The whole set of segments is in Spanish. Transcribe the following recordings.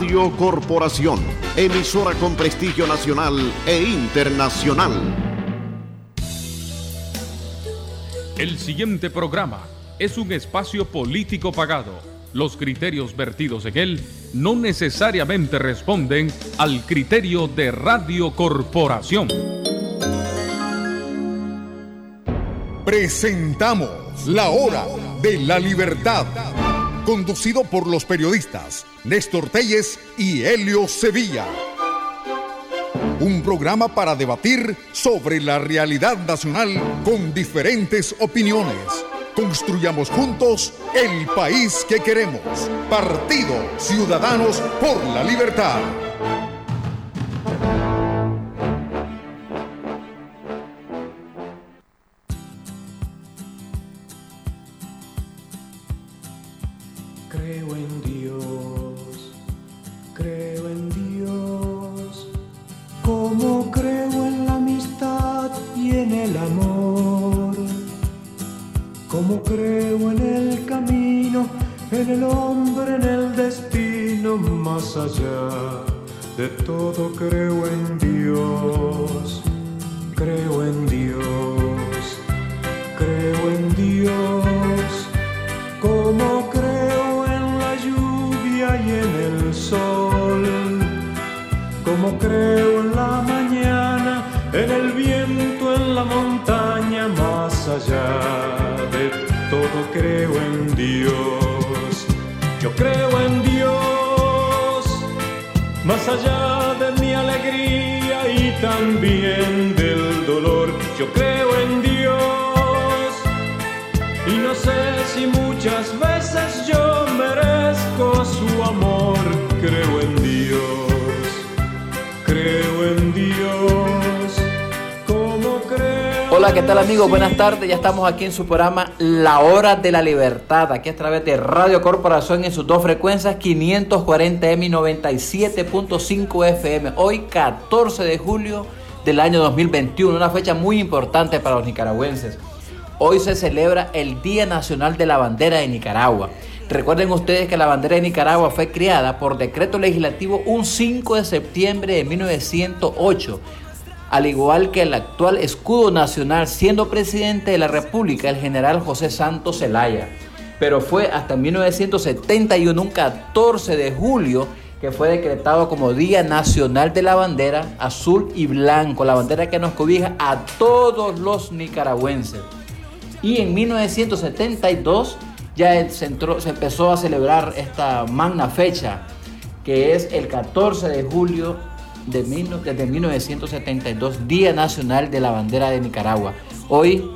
Radio Corporación, emisora con prestigio nacional e internacional. El siguiente programa es un espacio político pagado. Los criterios vertidos en él no necesariamente responden al criterio de Radio Corporación. Presentamos La Hora de la Libertad, conducido por los periodistas Néstor Telles y Helio Sevilla. Un programa para debatir sobre la realidad nacional con diferentes opiniones. Construyamos juntos el país que queremos. Partido Ciudadanos por la Libertad. No sé si muchas veces yo merezco su amor. Creo en Dios, creo en Dios, como creo. Hola, ¿qué tal amigos? Buenas tardes. Ya estamos aquí en su programa La Hora de la Libertad, aquí a través de Radio Corporación en sus dos frecuencias 540M y 97.5 FM. Hoy 14 de julio del año 2021, una fecha muy importante para los nicaragüenses. Hoy se celebra el Día Nacional de la Bandera de Nicaragua. Recuerden ustedes que la bandera de Nicaragua fue creada por decreto legislativo un 5 de septiembre de 1908 al igual que el actual escudo nacional, siendo presidente de la República el general José Santos Zelaya. Pero fue hasta 1971, un 14 de julio, que fue decretado como Día Nacional de la Bandera Azul y Blanco, la bandera que nos cobija a todos los nicaragüenses. Y en 1972 ya se, empezó a celebrar esta magna fecha, que es el 14 de julio de mil- desde 1972, Día Nacional de la Bandera de Nicaragua. Hoy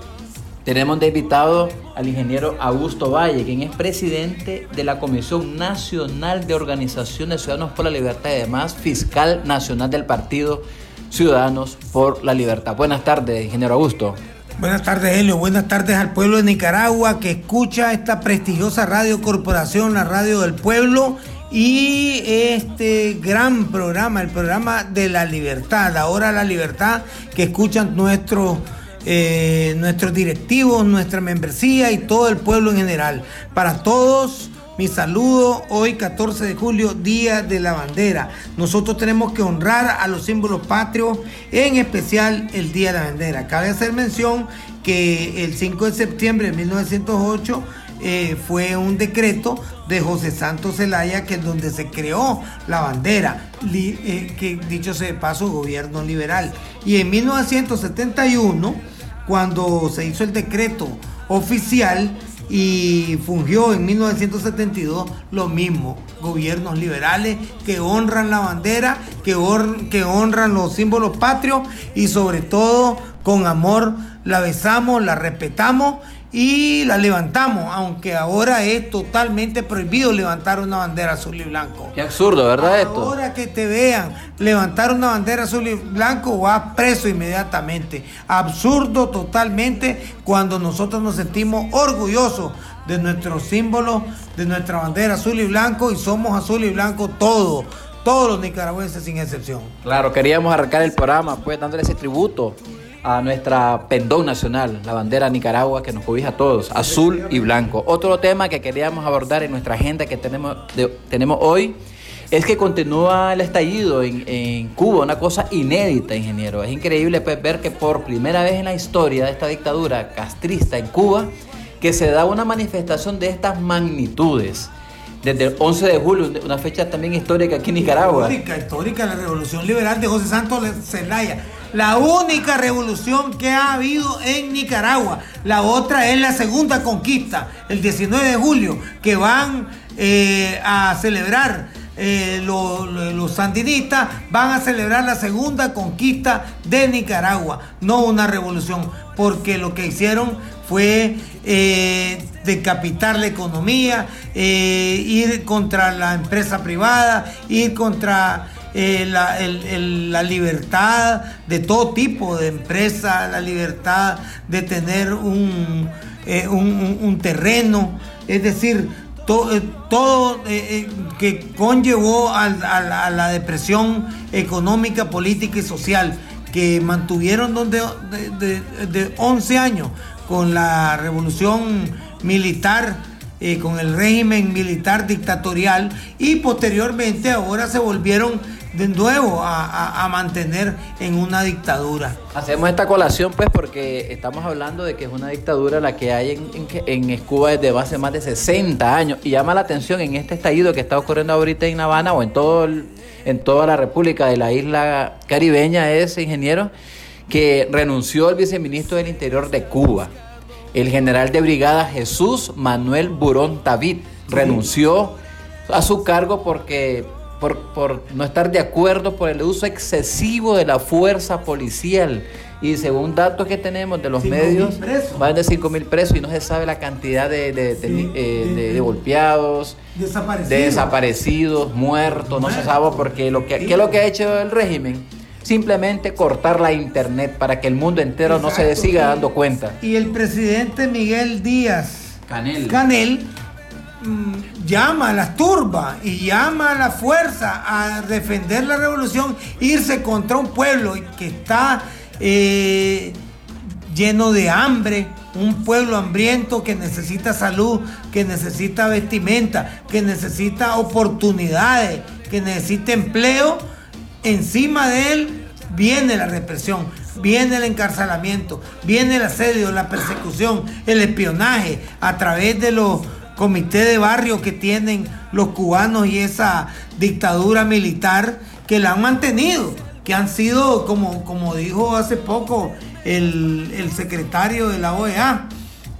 tenemos de invitado al ingeniero Augusto Valle, quien es presidente de la Comisión Nacional de Organizaciones Ciudadanos por la Libertad y además fiscal nacional del Partido Ciudadanos por la Libertad. Buenas tardes, ingeniero Augusto. Buenas tardes, Helio. Buenas tardes al pueblo de Nicaragua que escucha esta prestigiosa radio corporación, la radio del pueblo, y este gran programa, el programa de la libertad, la hora de la libertad, que escuchan nuestros eh, nuestros directivos, nuestra membresía y todo el pueblo en general. Para todos. Mi saludo hoy 14 de julio, Día de la Bandera. Nosotros tenemos que honrar a los símbolos patrios, en especial el Día de la Bandera. Cabe hacer mención que el 5 de septiembre de 1908 eh, fue un decreto de José Santos Zelaya que es donde se creó la bandera, eh, que dicho sea de paso, gobierno liberal. Y en 1971, cuando se hizo el decreto oficial, y fungió en 1972 lo mismo, gobiernos liberales que honran la bandera, que, que honran los símbolos patrios y sobre todo con amor la besamos, la respetamos y la levantamos, aunque ahora es totalmente prohibido levantar una bandera azul y blanco. Qué absurdo, ¿verdad esto? Ahora que te vean levantar una bandera azul y blanco, vas preso inmediatamente. Absurdo totalmente cuando nosotros nos sentimos orgullosos de nuestro símbolo, de nuestra bandera azul y blanco, y somos azul y blanco todos, todos los nicaragüenses sin excepción. Claro, queríamos arrancar el programa pues dándole ese tributo a nuestra pendón nacional, la bandera de Nicaragua que nos cobija a todos, azul y blanco. Otro tema que queríamos abordar en nuestra agenda que tenemos, tenemos hoy es que continúa el estallido en, Cuba, una cosa inédita, ingeniero. Es increíble pues, ver que por primera vez en la historia de esta dictadura castrista en Cuba, que se da una manifestación de estas magnitudes. Desde el 11 de julio, una fecha también histórica aquí en Nicaragua. Histórica, histórica, la revolución liberal de José Santos Zelaya. La única revolución que ha habido en Nicaragua. La otra es la segunda conquista, el 19 de julio, que van eh, a celebrar eh, los, sandinistas van a celebrar la segunda conquista de Nicaragua, no una revolución, porque lo que hicieron fue eh, decapitar la economía, ir contra la empresa privada, ir contra la, libertad de todo tipo de empresa, la libertad de tener un, un terreno, es decir, todo, todo eh, eh, que conllevó a, la depresión económica, política y social que mantuvieron donde, de, 11 años con la revolución militar, eh, con el régimen militar dictatorial y posteriormente ahora se volvieron de nuevo a, mantener en una dictadura. Hacemos esta colación pues porque estamos hablando de que es una dictadura la que hay en, en, Cuba desde hace más de 60 años y llama la atención en este estallido que está ocurriendo ahorita en La Habana o en, todo en toda la república de la isla caribeña es, ingeniero, que renunció el viceministro del Interior de Cuba, el general de brigada Jesús Manuel Burón David, renunció a su cargo porque por, no estar de acuerdo por el uso excesivo de la fuerza policial. Y según datos que tenemos de los medios, más de 5 mil presos y no se sabe la cantidad de, de, eh, golpeados, desaparecidos, muertos, no se sabe porque lo que, ¿qué es lo que ha hecho el régimen? Simplemente cortar la internet para que el mundo entero no se siga dando cuenta. Y el presidente Miguel Díaz Canel, Canel Mm, llama a las turbas y llama a la fuerza a defender la revolución, irse contra un pueblo que está eh, lleno de hambre, un pueblo hambriento que necesita salud, que necesita vestimenta, que necesita oportunidades, que necesita empleo, encima de él viene la represión, viene el encarcelamiento, viene el asedio, la persecución, el espionaje a través de los comité de barrio que tienen los cubanos y esa dictadura militar que la han mantenido, que han sido, como, como dijo hace poco el, secretario de la OEA,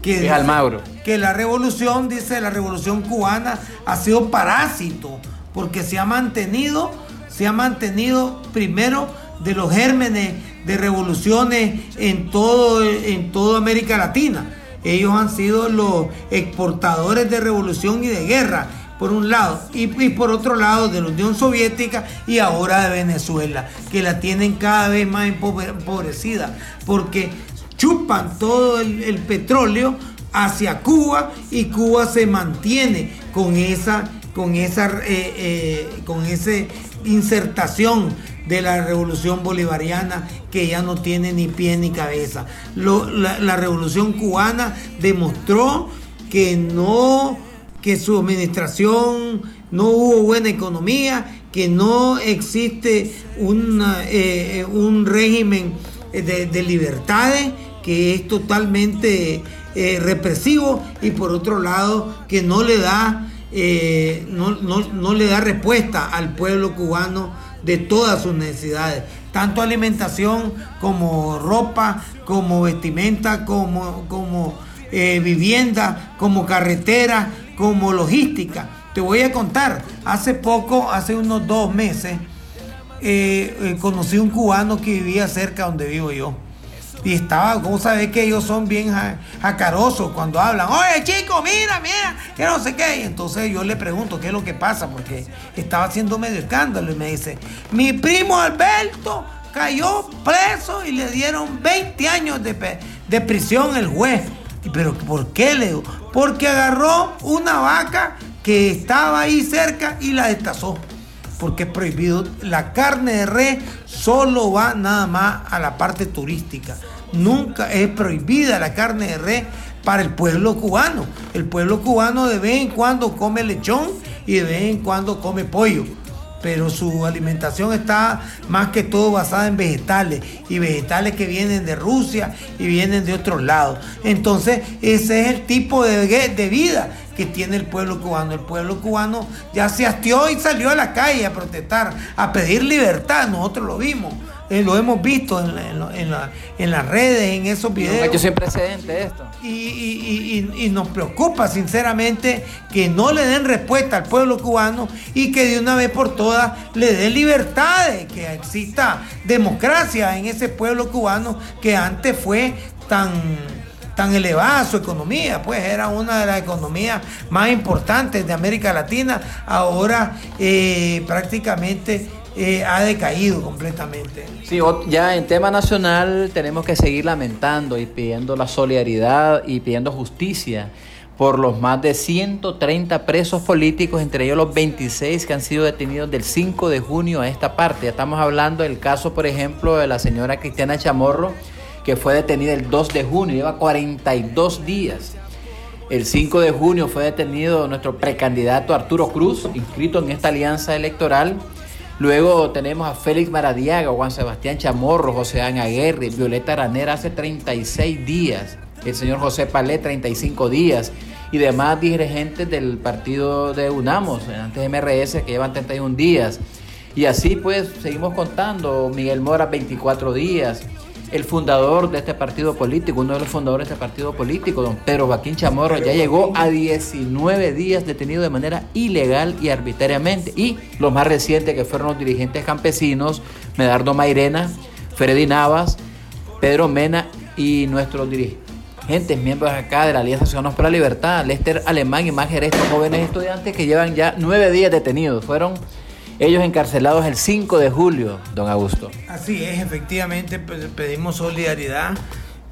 que, Almagro. que la revolución, dice la revolución cubana, ha sido parásito, porque se ha mantenido, se ha mantenido primero de los gérmenes de revoluciones en todo, en toda América Latina ellos han sido los exportadores de revolución y de guerra, por un lado, y, por otro lado de la Unión Soviética y ahora de Venezuela, que la tienen cada vez más empobrecida, porque chupan todo el, petróleo hacia Cuba y Cuba se mantiene con esa, con esa, eh, eh, con esa insertación de la revolución bolivariana que ya no tiene ni pie ni cabeza. la, revolución cubana demostró que no, que su administración no hubo buena economía, que no existe eh, un régimen de, libertades, que es totalmente eh, represivo y por otro lado que no le da, eh, no, no le da respuesta al pueblo cubano de todas sus necesidades, tanto alimentación como ropa, como vestimenta, como, como eh, vivienda, como carretera, como logística. Te voy a contar, hace poco, hace unos dos meses, eh, eh, conocí un cubano que vivía cerca donde vivo yo. Y estaba, ¿cómo sabes que ellos son bien jacarosos cuando hablan? Oye, chico, mira, mira, que no sé qué. Y entonces yo le pregunto qué es lo que pasa, porque estaba haciendo medio escándalo. Y me dice, mi primo Alberto cayó preso y le dieron 20 años de, de prisión el juez. ¿Pero por qué, le? Porque agarró una vaca que estaba ahí cerca y la destazó porque es prohibido. La carne de res solo va nada más a la parte turística nunca es prohibida la carne de res para el pueblo cubano. El pueblo cubano de vez en cuando come lechón y de vez en cuando come pollo. pero su alimentación está más que todo basada en vegetales y vegetales que vienen de Rusia y vienen de otros lados. Entonces, ese es el tipo de, de vida que tiene el pueblo cubano. El pueblo cubano ya se hastió y salió a la calle a protestar, a pedir libertad. Nosotros lo vimos. Eh, lo hemos visto en, las redes, en esos videos. Precedente esto. Y, nos preocupa sinceramente que no le den respuesta al pueblo cubano y que de una vez por todas le den libertades, que exista democracia en ese pueblo cubano que antes fue tan tan elevada su economía, pues era una de las economías más importantes de América Latina, ahora eh, prácticamente eh, ha decaído completamente. Sí, ya en tema nacional tenemos que seguir lamentando y pidiendo la solidaridad y pidiendo justicia por los más de 130 presos políticos, entre ellos los 26 que han sido detenidos del 5 de junio a esta parte. Ya estamos hablando del caso, por ejemplo, de la señora Cristiana Chamorro, que fue detenida el 2 de junio, lleva 42 días. El 5 de junio fue detenido nuestro precandidato Arturo Cruz, inscrito en esta alianza electoral. Luego tenemos a Félix Maradiaga, Juan Sebastián Chamorro, José Ana Aguirre, Violeta Aranera hace 36 días, el señor José Palé 35 días y demás dirigentes del partido de UNAMOS, antes MRS, que llevan 31 días. Y así pues seguimos contando, Miguel Mora 24 días, el fundador de este partido político, uno de los fundadores de este partido político, don Pedro Joaquín Chamorro, ya llegó a 19 días detenido de manera ilegal y arbitrariamente. Y los más recientes que fueron los dirigentes campesinos, Medardo Mairena, Freddy Navas, Pedro Mena y nuestros dirigentes, miembros acá de la Alianza Ciudadanos por la Libertad, Lester Alemán y más estos jóvenes estudiantes que llevan ya nueve días detenidos. Fueron ellos encarcelados el 5 de julio, don Augusto. Así es, efectivamente pedimos solidaridad,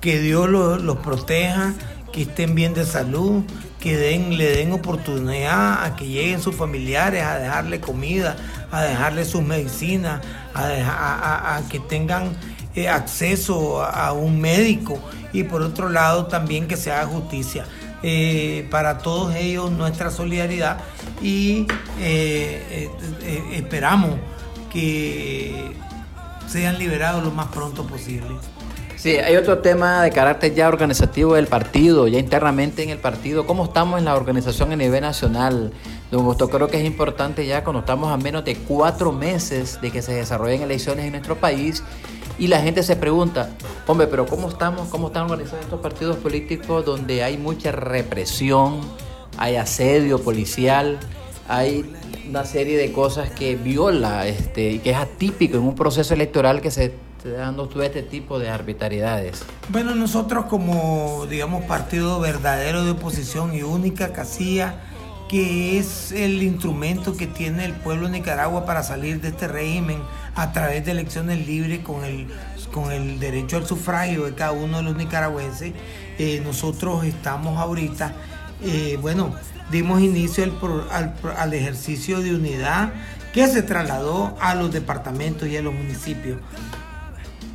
que Dios los, proteja, que estén bien de salud, que le den oportunidad a que lleguen sus familiares a dejarle comida, a dejarle sus medicinas, a, que tengan eh, acceso a un médico y por otro lado también que se haga justicia. Eh, para todos ellos nuestra solidaridad y eh, eh, esperamos que sean liberados lo más pronto posible. Sí, hay otro tema de carácter ya organizativo del partido, ya internamente en el partido. ¿Cómo estamos en la organización a nivel nacional? Don Gusto, creo que es importante ya cuando estamos a menos de cuatro meses de que se desarrollen elecciones en nuestro país y la gente se pregunta, hombre, pero ¿cómo estamos, cómo están organizados estos partidos políticos donde hay mucha represión, hay asedio policial, hay una serie de cosas que viola, este, que es atípico en un proceso electoral que se dando todo este tipo de arbitrariedades? Bueno, nosotros como, digamos, partido verdadero de oposición y única casilla, que es el instrumento que tiene el pueblo de Nicaragua para salir de este régimen a través de elecciones libres con el, con el derecho al sufragio de cada uno de los nicaragüenses. Eh, nosotros estamos ahorita, eh, bueno, dimos inicio al, al, ejercicio de unidad que se trasladó a los departamentos y a los municipios.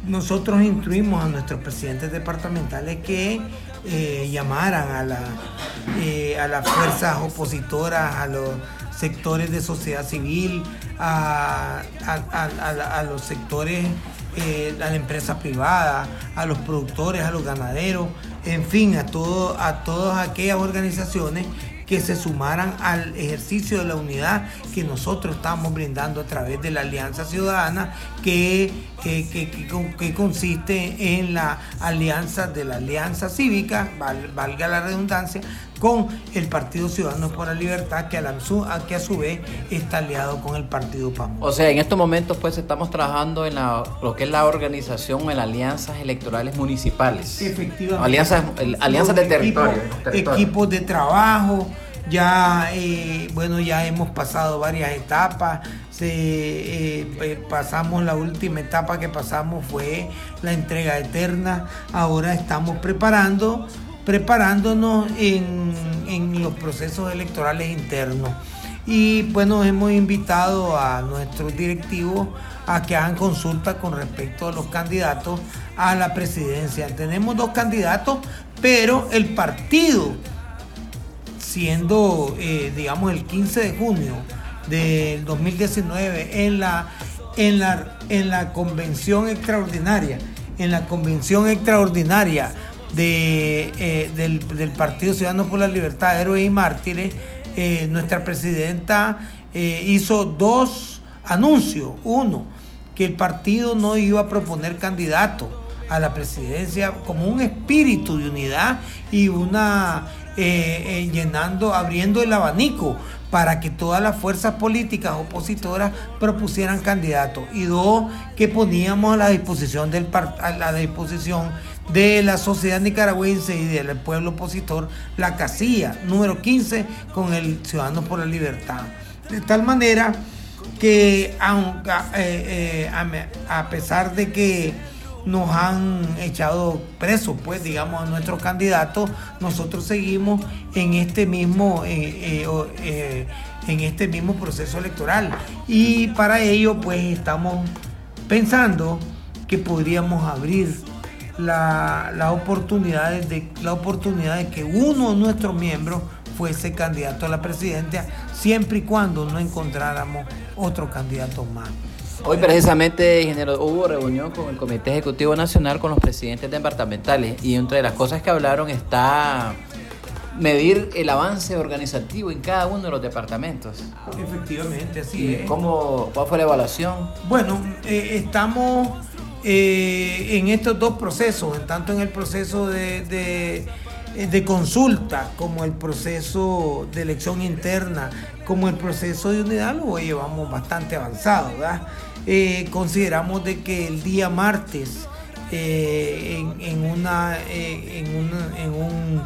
Nosotros instruimos a nuestros presidentes departamentales que eh, llamaran a, la, a las fuerzas opositoras, a los sectores de sociedad civil, a, los sectores, eh, a la empresa privada, a los productores, a los ganaderos, en fin, a, todo, a todas aquellas organizaciones que se sumaran al ejercicio de la unidad que nosotros estamos brindando a través de la Alianza Ciudadana, que, que, consiste en la alianza de la Alianza Cívica, valga la redundancia, con el Partido Ciudadanos por la Libertad, que a, la, que a su vez está aliado con el Partido PAM. O sea, en estos momentos pues estamos trabajando en lo que es la organización en alianzas electorales municipales. Efectivamente. Alianzas, alianzas de territorio, Equipos de trabajo, ya, eh, bueno, ya hemos pasado varias etapas. Eh, eh, pasamos la última etapa que pasamos fue la entrega eterna. Ahora estamos preparando, preparándonos en, en los procesos electorales internos. Y bueno, hemos invitado a nuestros directivos a que hagan consulta con respecto a los candidatos a la presidencia. Tenemos dos candidatos, pero el partido siendo, eh, digamos, el 15 de junio, del 2019 en la, en la, en la convención extraordinaria, en la convención extraordinaria de, eh, del, Partido Ciudadanos por la Libertad, Héroes y Mártires, eh, nuestra presidenta eh, hizo dos anuncios. Uno, que el partido no iba a proponer candidato a la presidencia como un espíritu de unidad y una llenando, abriendo el abanico para que todas las fuerzas políticas opositoras propusieran candidatos y dos que poníamos a la disposición del a la disposición de la sociedad nicaragüense y del pueblo opositor la casilla número 15 con el Ciudadanos por la Libertad. De tal manera que aunque, eh, eh, a, pesar de que nos han echado presos, pues digamos, a nuestros candidatos, nosotros seguimos en este mismo, eh, en este mismo proceso electoral. Y para ello, pues estamos pensando que podríamos abrir la, la, oportunidad de, la oportunidad de que uno de nuestros miembros fuese candidato a la presidencia, siempre y cuando no encontráramos otro candidato más. Hoy precisamente, ingeniero, hubo reunión con el Comité Ejecutivo Nacional con los presidentes departamentales y entre las cosas que hablaron está medir el avance organizativo en cada uno de los departamentos. Efectivamente, así es. ¿Cómo, ¿Cuál fue la evaluación? Bueno, eh, estamos eh, en estos dos procesos, tanto en el proceso de, de, consulta como el proceso de elección interna, como el proceso de unidad, lo llevamos bastante avanzado. Eh, consideramos de que el día martes eh, en, una, en, una, en un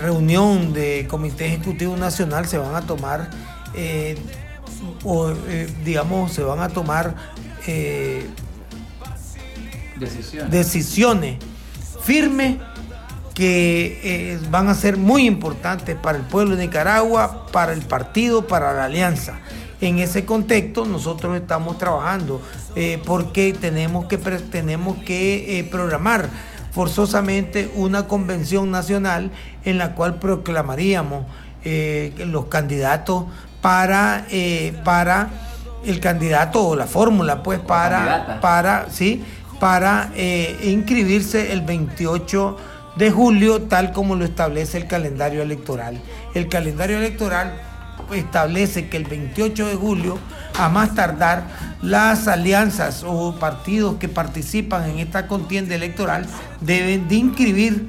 reunión de Comité Ejecutivo Nacional se van a tomar, o digamos, se van a tomar decisiones, firmes que eh, van a ser muy importantes para el pueblo de Nicaragua, para el partido, para la alianza. En ese contexto nosotros estamos trabajando eh, porque tenemos que, tenemos que eh, programar forzosamente una convención nacional en la cual proclamaríamos los candidatos para, para el candidato o la fórmula, pues para, para, ¿sí? Para eh, inscribirse el 28 de julio, tal como lo establece el calendario electoral. El calendario electoral establece que el 28 de julio, a más tardar, las alianzas o partidos que participan en esta contienda electoral deben de inscribir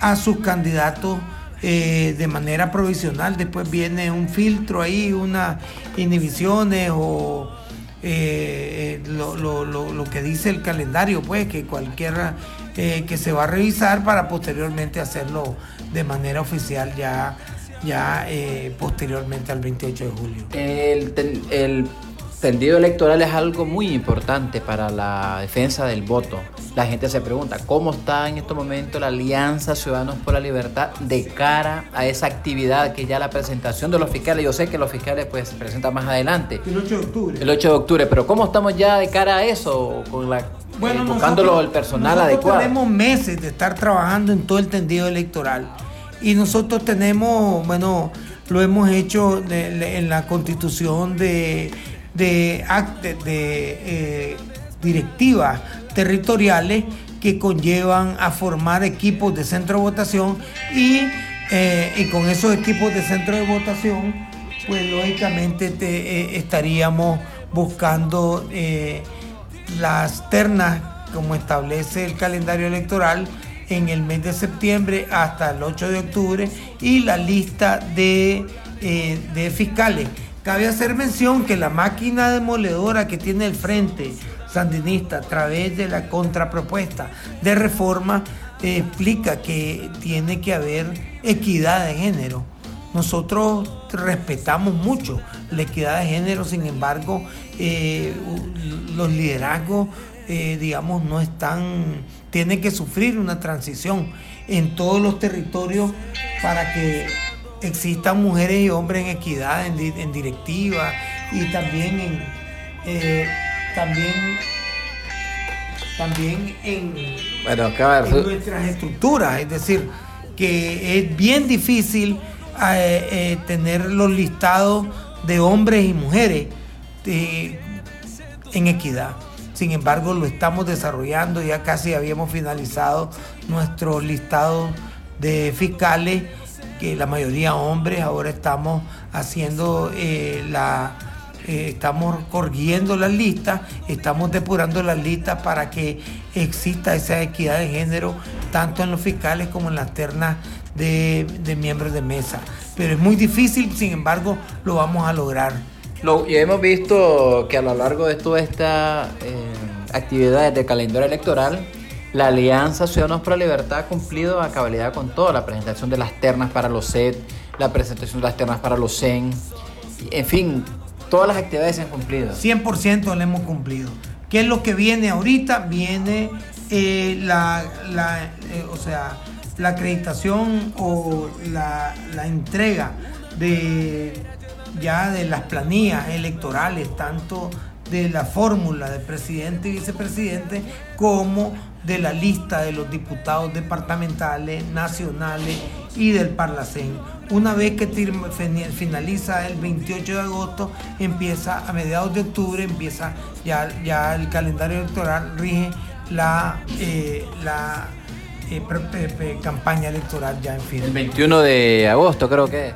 a sus candidatos eh, de manera provisional. Después viene un filtro ahí, unas inhibiciones o eh, eh, lo, lo, lo, que dice el calendario, pues que cualquiera eh, que se va a revisar para posteriormente hacerlo de manera oficial ya, ya posteriormente al 28 de julio. El, el tendido electoral es algo muy importante para la defensa del voto. La gente se pregunta, ¿cómo está en este momento la Alianza Ciudadanos por la Libertad de cara a esa actividad que ya la presentación de los fiscales, yo sé que los fiscales pues se presentan más adelante. El 8 de octubre. El 8 de octubre, pero ¿cómo estamos ya de cara a eso? Con la, bueno, eh, buscándolo el personal adecuado. Tenemos meses de estar trabajando en todo el tendido electoral y nosotros tenemos, bueno, lo hemos hecho en la constitución de de, de eh, directivas territoriales que conllevan a formar equipos de centro de votación y, eh, con esos equipos de centro de votación, pues lógicamente eh, estaríamos buscando las ternas como establece el calendario electoral en el mes de septiembre hasta el 8 de octubre y la lista de, de fiscales Cabe hacer mención que la máquina demoledora que tiene el Frente Sandinista a través de la contrapropuesta de reforma eh, explica que tiene que haber equidad de género. Nosotros respetamos mucho la equidad de género, sin embargo, eh, los liderazgos, eh, digamos, no están, tienen que sufrir una transición en todos los territorios para que existan mujeres y hombres en equidad, en, directiva y también en eh, también también en, nuestras estructuras, es decir, que es bien difícil eh, eh, tener los listados de hombres y mujeres en equidad. Sin embargo, lo estamos desarrollando, ya casi habíamos finalizado nuestro listado de fiscales, que la mayoría hombres, ahora estamos haciendo eh, la, eh, estamos corriendo las listas, estamos depurando las listas para que exista esa equidad de género, tanto en los fiscales como en las ternas de, miembros de mesa. Pero es muy difícil, sin embargo, lo vamos a lograr. Lo, y hemos visto que a lo largo de toda esta eh, actividades del calendario electoral, la Alianza Ciudadanos por la Libertad ha cumplido a cabalidad con todo, la presentación de las ternas para los SED, la presentación de las ternas para los CEN, en fin, todas las actividades se han cumplido. 100% lo hemos cumplido. ¿Qué es lo que viene ahorita? Viene eh, la, eh, o sea, la acreditación o la, la entrega de ya de las planillas electorales, tanto de la fórmula de presidente y vicepresidente como de la lista de los diputados departamentales, nacionales y del Parlacén. Una vez que finaliza el 28 de agosto, empieza a mediados de octubre, empieza ya, ya el calendario electoral, rige la, eh, la eh, campaña electoral ya en fin. El 21 de agosto creo que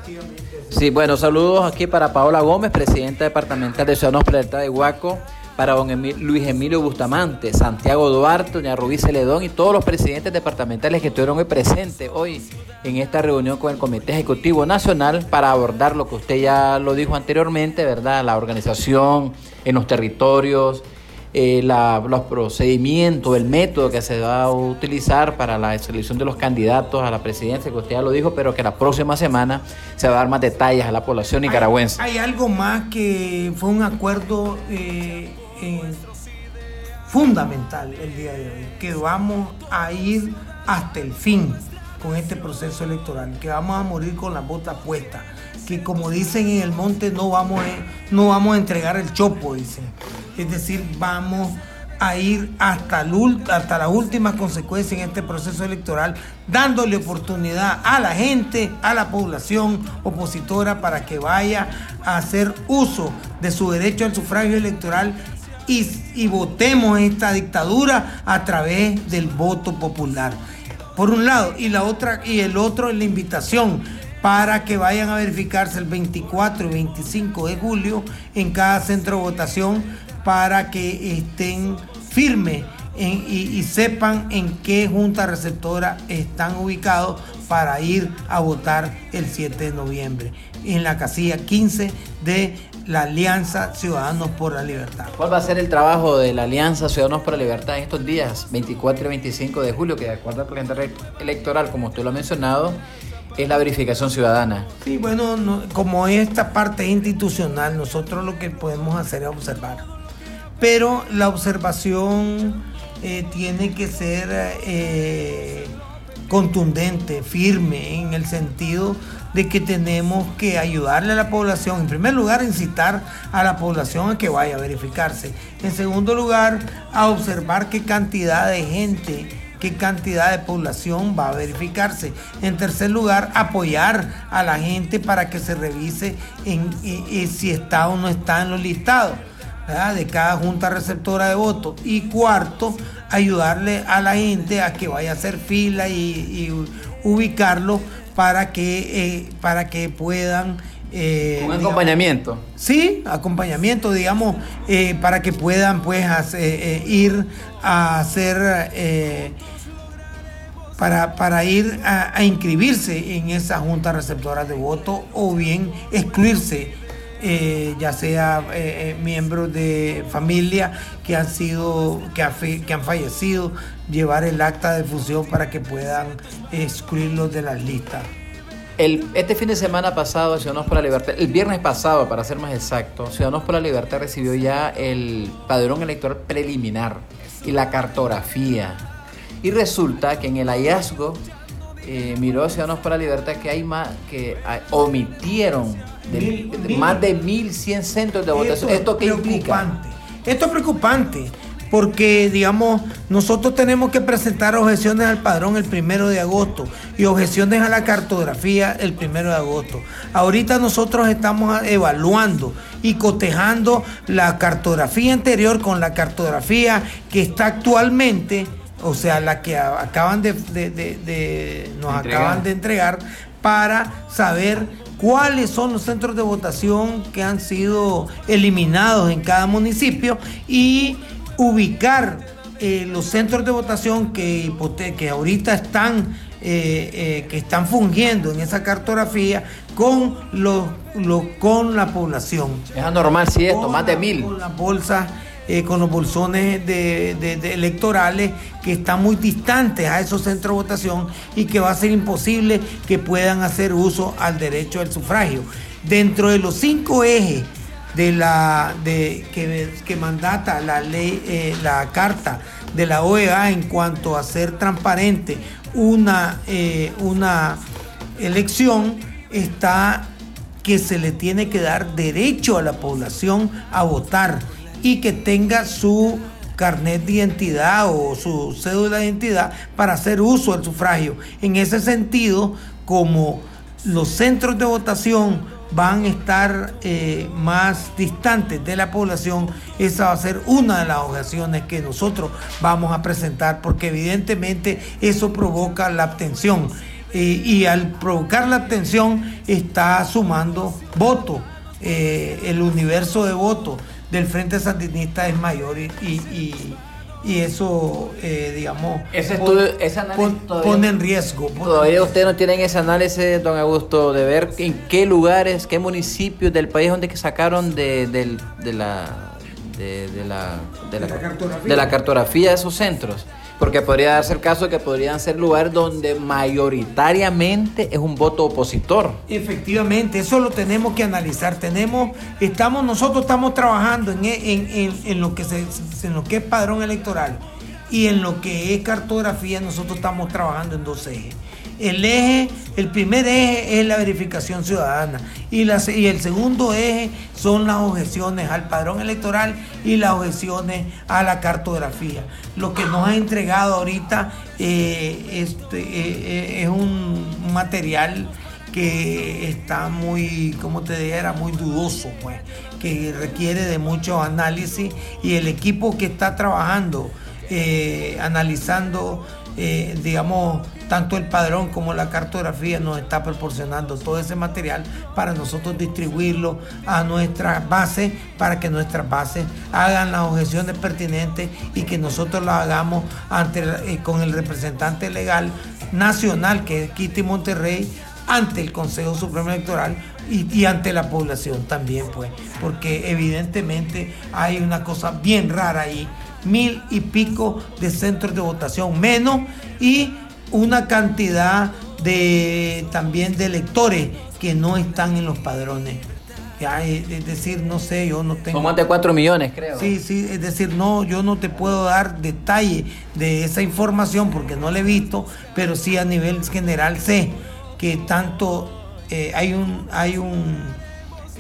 Sí, bueno, saludos aquí para Paola Gómez, presidenta departamental de Ciudadanos Planeta de Huaco, para don Luis Emilio Bustamante, Santiago Duarte, doña Rubí Celedón y todos los presidentes departamentales que estuvieron hoy presentes hoy en esta reunión con el Comité Ejecutivo Nacional para abordar lo que usted ya lo dijo anteriormente, ¿verdad? La organización en los territorios, eh, los procedimientos, el método que se va a utilizar para la selección de los candidatos a la presidencia, que usted ya lo dijo, pero que la próxima semana se va a dar más detalles a la población nicaragüense. Hay, algo más que fue un acuerdo eh, eh, fundamental el día de hoy, que vamos a ir hasta el fin con este proceso electoral, que vamos a morir con la bota puesta que como dicen en el monte no vamos, a, no vamos a entregar el chopo, dicen. Es decir, vamos a ir hasta, hasta las últimas consecuencias en este proceso electoral, dándole oportunidad a la gente, a la población opositora para que vaya a hacer uso de su derecho al sufragio electoral y votemos esta dictadura a través del voto popular. Por un lado, y la otra, y el otro es la invitación para que vayan a verificarse el 24 y 25 de julio en cada centro de votación para que estén firmes y, sepan en qué junta receptora están ubicados para ir a votar el 7 de noviembre en la casilla 15 de la Alianza Ciudadanos por la Libertad. ¿Cuál va a ser el trabajo de la Alianza Ciudadanos por la Libertad en estos días, 24 y 25 de julio, que de acuerdo al calendario electoral, como usted lo ha mencionado, es la verificación ciudadana. Sí, bueno, como esta parte institucional, nosotros lo que podemos hacer es observar. Pero la observación eh, tiene que ser eh, contundente, firme, en el sentido de que tenemos que ayudarle a la población, en primer lugar, incitar a la población a que vaya a verificarse. En segundo lugar, a observar qué cantidad de gente qué cantidad de población va a verificarse. En tercer lugar, apoyar a la gente para que se revise en, si está o no está en los listados de cada junta receptora de votos. Y cuarto, ayudarle a la gente a que vaya a hacer fila y, ubicarlo para que, eh, para que puedan... Eh, un acompañamiento. sí, acompañamiento, digamos, eh, para que puedan pues ir a hacer para, ir a, inscribirse en esa junta receptora de voto o bien excluirse, eh, ya sea eh, eh, miembros de familia que han sido, que, que han fallecido, llevar el acta de fusión para que puedan excluirlos de las listas. El, este fin de semana pasado, Ciudadanos por la Libertad, el viernes pasado, para ser más exacto, Ciudadanos por la Libertad recibió ya el padrón electoral preliminar y la cartografía y resulta que en el hallazgo eh, miró Ciudadanos para la Libertad que hay más que omitieron más de 1.100 centros de votación. ¿Esto qué implica? Esto es preocupante porque, digamos, nosotros tenemos que presentar objeciones al padrón el primero de agosto y objeciones a la cartografía el primero de agosto. Ahorita nosotros estamos evaluando y cotejando la cartografía anterior con la cartografía que está actualmente, o sea, la que acaban de, nos acaban de entregar para saber cuáles son los centros de votación que han sido eliminados en cada municipio y ubicar eh, los centros de votación que, que ahorita están, eh, eh, que están fungiendo en esa cartografía con, los, con la población. Es anormal, si esto, más de mil. Con las bolsas con los bolsones de, electorales que están muy distantes a esos centros de votación y que va a ser imposible que puedan hacer uso al derecho al sufragio. Dentro de los cinco ejes de la de que, mandata la ley eh, la carta de la OEA en cuanto a ser transparente una eh, una elección está que se le tiene que dar derecho a la población a votar y que tenga su carnet de identidad o su cédula de identidad para hacer uso del sufragio. En ese sentido, como los centros de votación van a estar eh, más distantes de la población, esa va a ser una de las objeciones que nosotros vamos a presentar, porque evidentemente eso provoca la abstención. y al provocar la abstención está sumando votos, eh, el universo de votos del Frente Sandinista es mayor y, eso, eh, digamos, ese estudio, pone en riesgo. Todavía ustedes no tienen ese análisis, don Augusto, de ver en qué lugares, qué municipios del país donde que sacaron de, la, de, la, de la cartografía de esos centros. Porque podría darse el caso que podrían ser lugares donde mayoritariamente es un voto opositor. Efectivamente, eso lo tenemos que analizar. Tenemos, estamos, nosotros estamos trabajando en, en, lo que se, en lo que es padrón electoral y en lo que es cartografía, nosotros estamos trabajando en dos ejes. El eje, el primer eje es la verificación ciudadana y, y el segundo eje son las objeciones al padrón electoral y las objeciones a la cartografía. Lo que nos ha entregado ahorita eh, este, eh, eh, es un material que está muy, como te dijera, muy dudoso, pues, que requiere de mucho análisis y el equipo que está trabajando, analizando, digamos, tanto el padrón como la cartografía nos está proporcionando todo ese material para nosotros distribuirlo a nuestras bases, para que nuestras bases hagan las objeciones pertinentes y que nosotros las hagamos ante, eh, con el representante legal nacional, que es Kitty Monterrey, ante el Consejo Supremo Electoral y, y, ante la población también, pues, porque evidentemente hay una cosa bien rara ahí, mil y pico de centros de votación menos y una cantidad de también de electores que no están en los padrones. Es decir, no sé, yo no tengo. Son más de 4 millones, creo. Sí, sí, es decir, no, yo no te puedo dar detalle de esa información porque no la he visto, pero sí a nivel general sé que tanto eh, hay un hay un,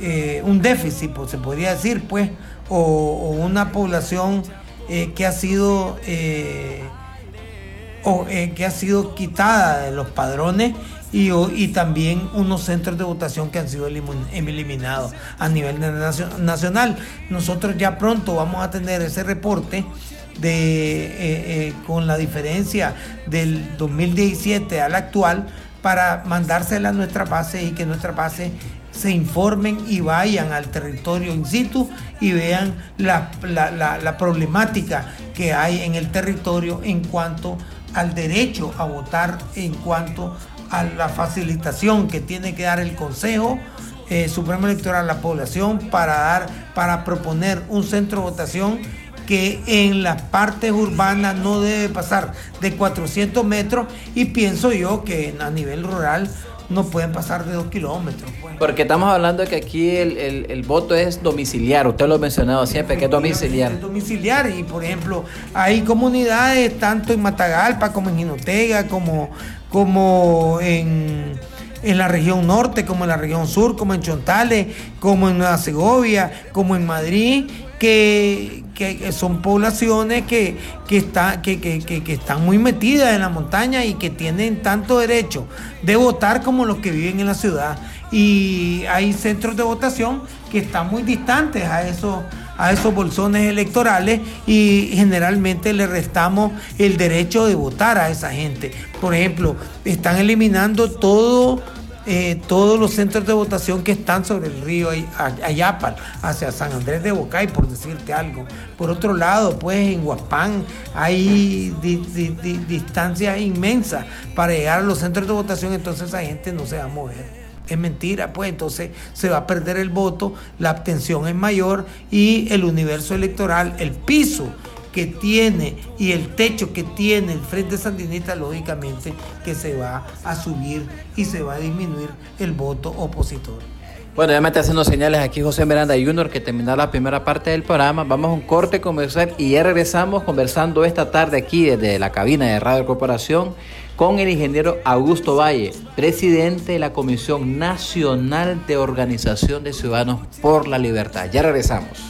eh, un déficit, pues, se podría decir, pues, o, una población eh, que ha sido o, eh, que ha sido quitada de los padrones y, y, también unos centros de votación que han sido eliminados a nivel nacional. Nosotros ya pronto vamos a tener ese reporte de, eh, eh, con la diferencia del 2017 al actual para mandársela a nuestra base y que nuestra base se informen y vayan al territorio in situ y vean la, la, la problemática que hay en el territorio en cuanto a al derecho a votar en cuanto a la facilitación que tiene que dar el Consejo eh, Supremo Electoral a la población para dar, para proponer un centro de votación que en las partes urbanas no debe pasar de 400 metros. Y pienso yo que a nivel rural no pueden pasar de dos kilómetros. Pues. Porque estamos hablando de que aquí el, voto es domiciliar, usted lo ha mencionado siempre, que es domiciliar. Es domiciliar y por ejemplo hay comunidades tanto en Matagalpa como en Jinotega, como, como en, en la región norte, como en la región sur, como en Chontales, como en Nueva Segovia, como en Madrid, que, son poblaciones que, está, que, que, están muy metidas en la montaña y que tienen tanto derecho de votar como los que viven en la ciudad. Y hay centros de votación que están muy distantes a esos a esos bolsones electorales y generalmente le restamos el derecho de votar a esa gente. Por ejemplo, están eliminando todo eh, todos los centros de votación que están sobre el río Ayapal, hacia San Andrés de Bocay, por decirte algo. Por otro lado, pues en Huapán hay distancias inmensas para llegar a los centros de votación, entonces esa gente no se va a mover es mentira, pues entonces se va a perder el voto, la abstención es mayor y el universo electoral, el piso que tiene y el techo que tiene el Frente Sandinista, lógicamente que se va a subir y se va a disminuir el voto opositor. Bueno, ya me está haciendo señales aquí José Miranda Junior que terminó la primera parte del programa. Vamos a un corte comercial y ya regresamos conversando esta tarde aquí desde la cabina de Radio Corporación con el ingeniero Augusto Valle, presidente de la Comisión Nacional de Organización de Ciudadanos por la Libertad. Ya regresamos.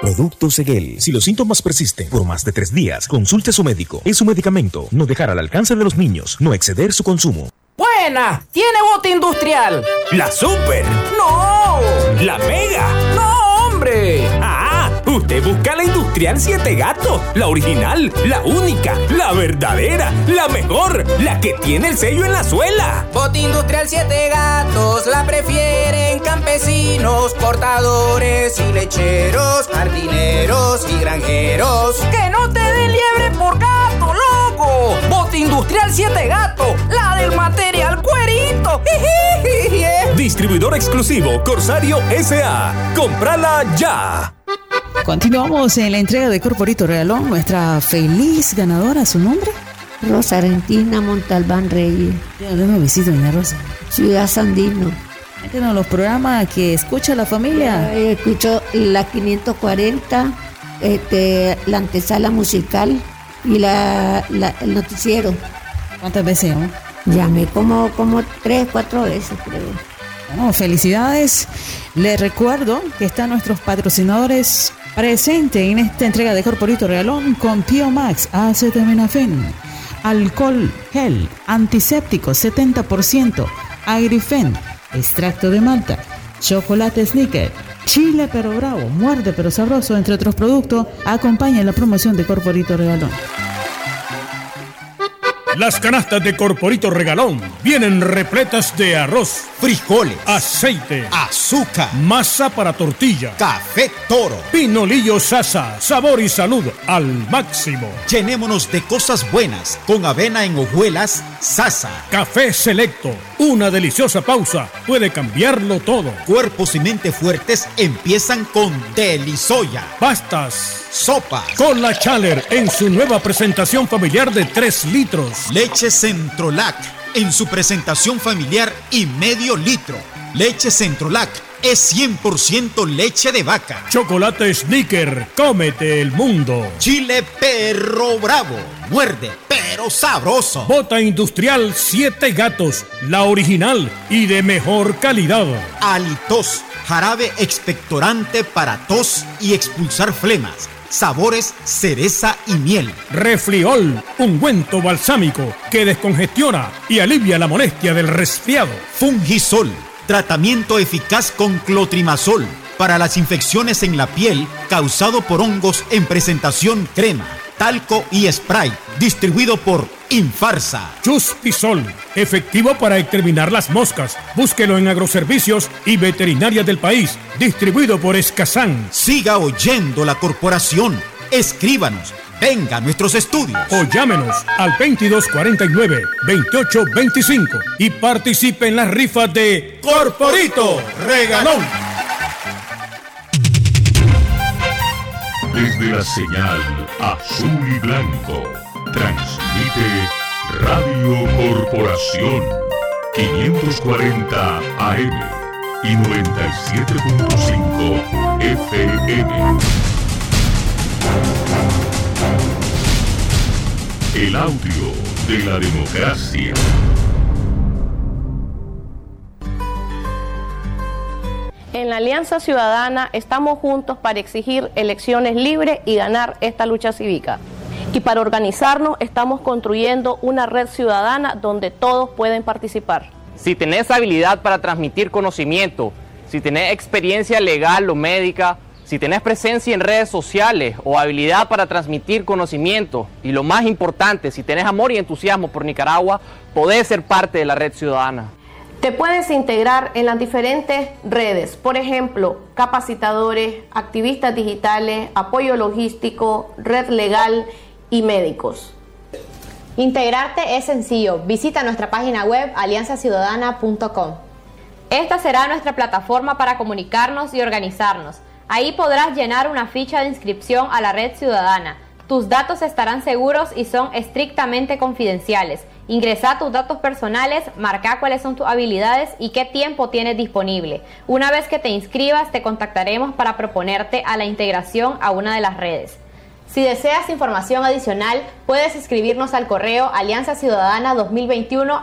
Producto Seguel. Si los síntomas persisten por más de tres días, consulte a su médico. Es un medicamento. No dejar al alcance de los niños. No exceder su consumo. Buena. ¿Tiene bote industrial? La super. No. La mega. No, hombre. Usted busca la Industrial 7 Gato, la original, la única, la verdadera, la mejor, la que tiene el sello en la suela. Bote Industrial 7 Gatos la prefieren campesinos, portadores y lecheros, jardineros y granjeros. ¡Que no te den liebre por gato, loco! Bote Industrial 7 Gato, la del material cuerito. Distribuidor exclusivo Corsario SA. ¡Comprala ya! Continuamos en la entrega de Corporito Realón. Nuestra feliz ganadora, ¿su nombre? Rosa Argentina Montalbán Reyes. ¿De dónde me visito, doña Rosa? Ciudad Sandino. Cuéntenos los programas que escucha la familia. escucho la 540, este, la antesala musical y la, el noticiero. ¿Cuántas veces? No? Llamé como, como tres, cuatro veces, creo. Bueno, felicidades. Les recuerdo que están nuestros patrocinadores presentes en esta entrega de Corporito Realón con Pio Max, acetaminofén, alcohol gel, antiséptico 70%, agrifen, extracto de malta, chocolate sneaker, chile pero bravo, muerde pero sabroso, entre otros productos, acompaña la promoción de Corporito Realón. Las canastas de Corporito Regalón vienen repletas de arroz, frijoles, aceite, azúcar, masa para tortilla, café toro, pinolillo sasa, sabor y salud al máximo. Llenémonos de cosas buenas con avena en hojuelas sasa. Café selecto, una deliciosa pausa puede cambiarlo todo. Cuerpos y mente fuertes empiezan con Delisoya. Pastas Sopa. Con la Chaler en su nueva presentación familiar de 3 litros. Leche Centrolac en su presentación familiar y medio litro. Leche Centrolac es 100% leche de vaca. Chocolate Sneaker, cómete el mundo. Chile Perro Bravo, muerde, pero sabroso. Bota Industrial 7 Gatos, la original y de mejor calidad. Alitos, jarabe expectorante para tos y expulsar flemas sabores cereza y miel. Refriol, ungüento balsámico que descongestiona y alivia la molestia del resfriado. Fungisol, tratamiento eficaz con clotrimazol para las infecciones en la piel causado por hongos en presentación crema, talco y spray, distribuido por Infarsa. Chuspisol, efectivo para exterminar las moscas. Búsquelo en agroservicios y veterinarias del país, distribuido por Escazán. Siga oyendo la corporación. Escríbanos. Venga a nuestros estudios. O llámenos al 2249-2825 y participe en las rifas de Corporito Regalón. Desde la señal azul y blanco, transmite Radio Corporación 540 AM y 97.5 FM. El audio de la democracia. En la Alianza Ciudadana estamos juntos para exigir elecciones libres y ganar esta lucha cívica. Y para organizarnos estamos construyendo una red ciudadana donde todos pueden participar. Si tenés habilidad para transmitir conocimiento, si tenés experiencia legal o médica, si tenés presencia en redes sociales o habilidad para transmitir conocimiento, y lo más importante, si tenés amor y entusiasmo por Nicaragua, podés ser parte de la red ciudadana. Te puedes integrar en las diferentes redes, por ejemplo, capacitadores, activistas digitales, apoyo logístico, red legal y médicos. Integrarte es sencillo. Visita nuestra página web alianzaciudadana.com. Esta será nuestra plataforma para comunicarnos y organizarnos. Ahí podrás llenar una ficha de inscripción a la red ciudadana. Tus datos estarán seguros y son estrictamente confidenciales. Ingresa tus datos personales, marca cuáles son tus habilidades y qué tiempo tienes disponible. Una vez que te inscribas, te contactaremos para proponerte a la integración a una de las redes. Si deseas información adicional, puedes escribirnos al correo alianzaciudadana2021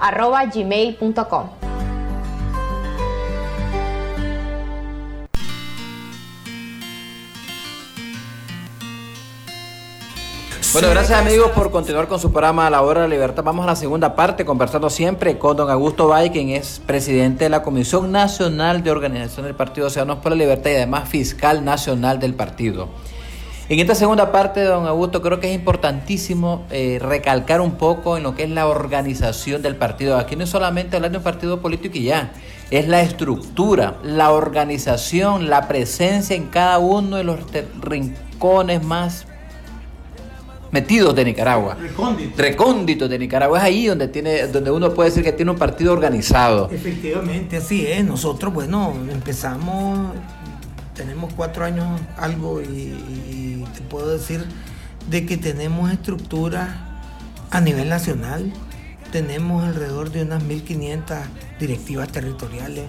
Bueno, gracias amigos por continuar con su programa a la hora de la libertad. Vamos a la segunda parte, conversando siempre con don Augusto Bay, quien es presidente de la Comisión Nacional de Organización del Partido Ciudadanos por la Libertad y además fiscal nacional del partido. En esta segunda parte, don Augusto, creo que es importantísimo eh, recalcar un poco en lo que es la organización del partido. Aquí no es solamente hablar de un partido político y ya, es la estructura, la organización, la presencia en cada uno de los rincones más metidos de Nicaragua. Recóndito. Recóndito de Nicaragua. Es ahí donde, tiene, donde uno puede decir que tiene un partido organizado. Efectivamente, así es. Nosotros, bueno, empezamos, tenemos cuatro años algo y, te puedo decir de que tenemos estructura a nivel nacional. Tenemos alrededor de unas 1.500 directivas territoriales.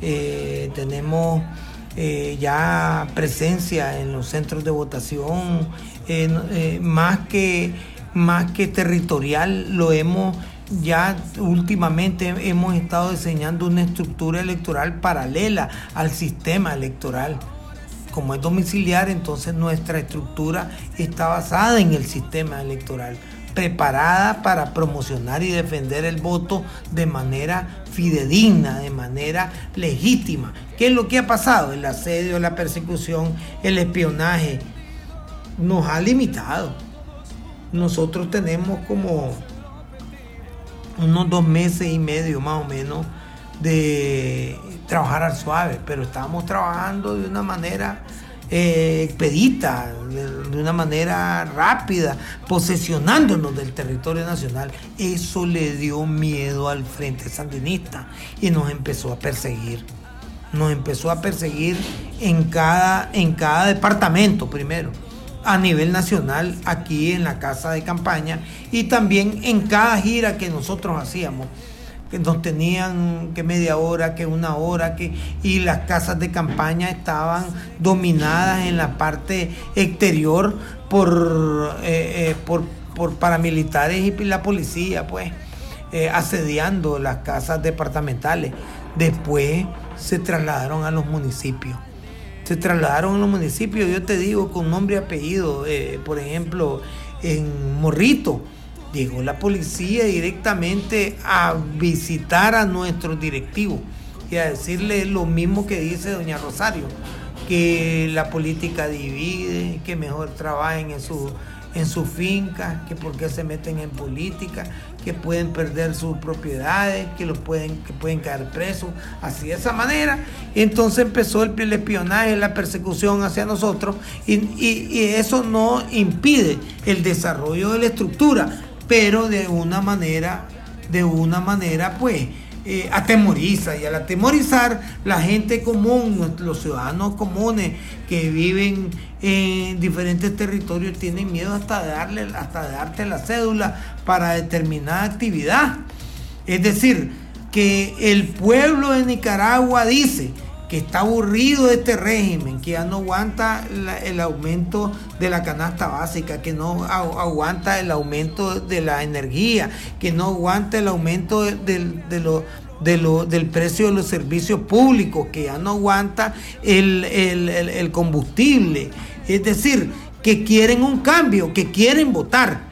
Eh, tenemos eh, ya presencia en los centros de votación, eh, eh, más, que, más que territorial, lo hemos ya últimamente hemos estado diseñando una estructura electoral paralela al sistema electoral. Como es domiciliar, entonces nuestra estructura está basada en el sistema electoral, preparada para promocionar y defender el voto de manera fidedigna, de manera legítima. ¿Qué es lo que ha pasado? El asedio, la persecución, el espionaje nos ha limitado. Nosotros tenemos como unos dos meses y medio más o menos de trabajar al suave, pero estamos trabajando de una manera eh, expedita, de, una manera rápida, posesionándonos del territorio nacional. Eso le dio miedo al Frente Sandinista y nos empezó a perseguir. Nos empezó a perseguir en cada, en cada departamento primero, a nivel nacional, aquí en la casa de campaña y también en cada gira que nosotros hacíamos que nos tenían que media hora, que una hora, que y las casas de campaña estaban dominadas en la parte exterior por, eh, eh, por, paramilitares y la policía, pues, eh, asediando las casas departamentales. Después se trasladaron a los municipios. Se trasladaron a los municipios, yo te digo, con nombre y apellido, por ejemplo, en Morrito llegó la policía directamente a visitar a nuestros directivos y a decirle lo mismo que dice doña Rosario, que la política divide, que mejor trabajen en su en sus fincas, que por qué se meten en política, que pueden perder sus propiedades, que los pueden, que pueden caer presos, así de esa manera. Entonces empezó el, espionaje, la persecución hacia nosotros, y, y eso no impide el desarrollo de la estructura, pero de una manera, de una manera pues eh, atemoriza y al atemorizar la gente común, los ciudadanos comunes que viven en diferentes territorios tienen miedo hasta de darle, hasta de darte la cédula para determinada actividad. Es decir, que el pueblo de Nicaragua dice que está aburrido de este régimen, que ya no aguanta el aumento de la canasta básica, que no aguanta el aumento de la energía, que no aguanta el aumento de, del precio de los servicios públicos, que ya no aguanta el, el combustible. Es decir, que quieren un cambio, que quieren votar,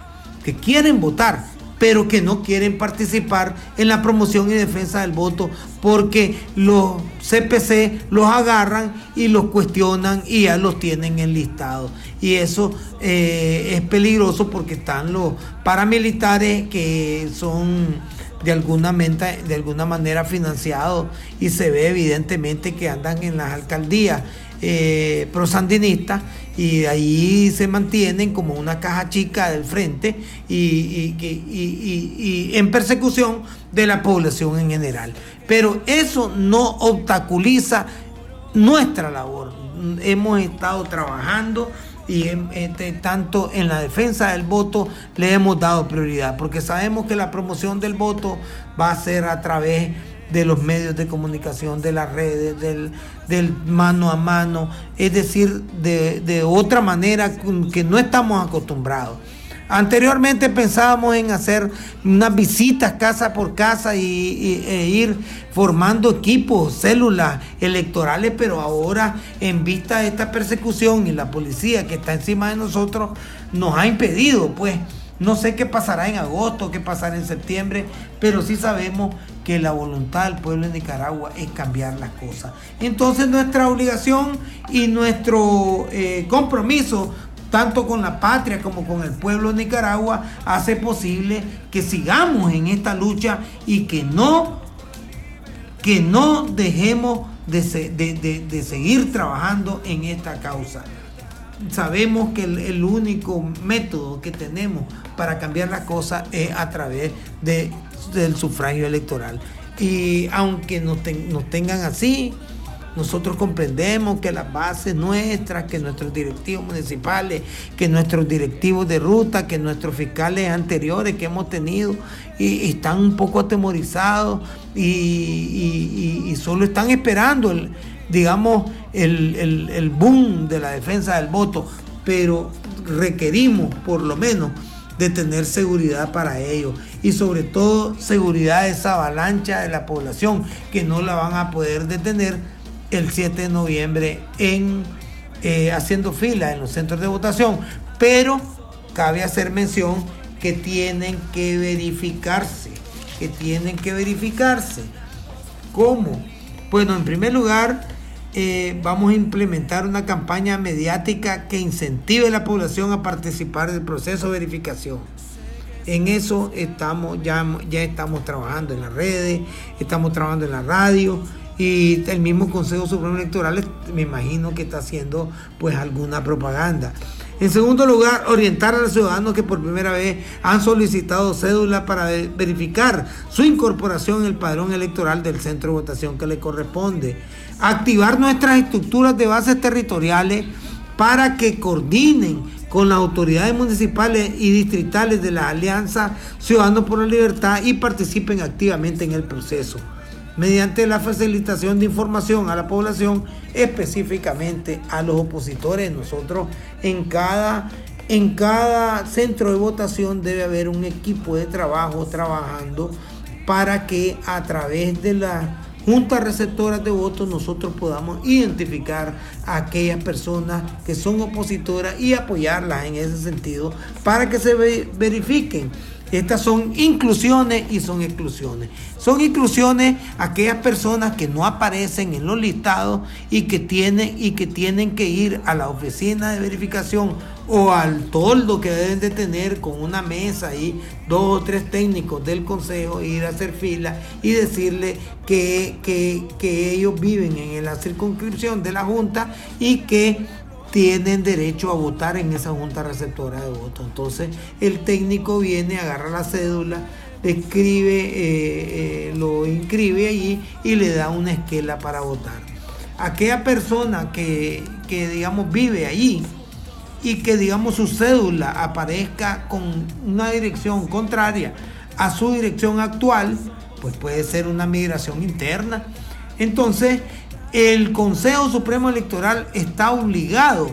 que quieren votar pero que no quieren participar en la promoción y defensa del voto porque los CPC los agarran y los cuestionan y ya los tienen enlistados. Y eso eh, es peligroso porque están los paramilitares que son de alguna, de alguna manera financiados y se ve evidentemente que andan en las alcaldías eh, prosandinistas y ahí se mantienen como una caja chica del frente y, en persecución de la población en general. Pero eso no obstaculiza nuestra labor. Hemos estado trabajando y este, tanto en la defensa del voto le hemos dado prioridad, porque sabemos que la promoción del voto va a ser a través de los medios de comunicación, de las redes, del, mano a mano, es decir, de, otra manera que no estamos acostumbrados. Anteriormente pensábamos en hacer unas visitas casa por casa y, e ir formando equipos, células electorales, pero ahora en vista de esta persecución y la policía que está encima de nosotros nos ha impedido, pues, no sé qué pasará en agosto, qué pasará en septiembre, pero sí sabemos que la voluntad del pueblo de Nicaragua es cambiar las cosas. Entonces nuestra obligación y nuestro eh, compromiso, tanto con la patria como con el pueblo de Nicaragua, hace posible que sigamos en esta lucha y que no, que no dejemos de, de seguir trabajando en esta causa sabemos que el, único método que tenemos para cambiar las cosas es a través de, del sufragio electoral. Y aunque nos, tengan así, nosotros comprendemos que las bases nuestras, que nuestros directivos municipales, que nuestros directivos de ruta, que nuestros fiscales anteriores que hemos tenido, y, están un poco atemorizados y, y solo están esperando el, digamos, el, boom de la defensa del voto, pero requerimos por lo menos de tener seguridad para ellos y sobre todo seguridad de esa avalancha de la población que no la van a poder detener el 7 de noviembre en eh, haciendo fila en los centros de votación. Pero cabe hacer mención que tienen que verificarse que tienen que verificarse. ¿cómo? bueno en primer lugar eh, vamos a implementar una campaña mediática que incentive a la población a participar del proceso de verificación. En eso estamos, ya, ya estamos trabajando en las redes, estamos trabajando en la radio y el mismo Consejo Supremo Electoral me imagino que está haciendo pues alguna propaganda. En segundo lugar, orientar a los ciudadanos que por primera vez han solicitado cédula para verificar su incorporación en el padrón electoral del centro de votación que le corresponde. Activar nuestras estructuras de bases territoriales para que coordinen con las autoridades municipales y distritales de la Alianza Ciudadanos por la Libertad y participen activamente en el proceso, mediante la facilitación de información a la población, específicamente a los opositores. Nosotros en cada, en cada centro de votación debe haber un equipo de trabajo trabajando para que a través de la juntas receptoras de votos nosotros podamos identificar a aquellas personas que son opositoras y apoyarlas en ese sentido para que se verifiquen. Estas son inclusiones y son exclusiones. Son inclusiones aquellas personas que no aparecen en los listados y que tienen y que tienen que ir a la oficina de verificación o al toldo que deben de tener con una mesa y dos o tres técnicos del consejo, ir a hacer fila y decirle que, que ellos viven en la circunscripción de la Junta y que tienen derecho a votar en esa junta receptora de votos. Entonces el técnico viene, agarra la cédula, escribe, eh, eh, lo inscribe allí y le da una esquela para votar. Aquella persona que, que digamos vive allí y que digamos su cédula aparezca con una dirección contraria a su dirección actual, pues puede ser una migración interna. Entonces, el Consejo Supremo Electoral está obligado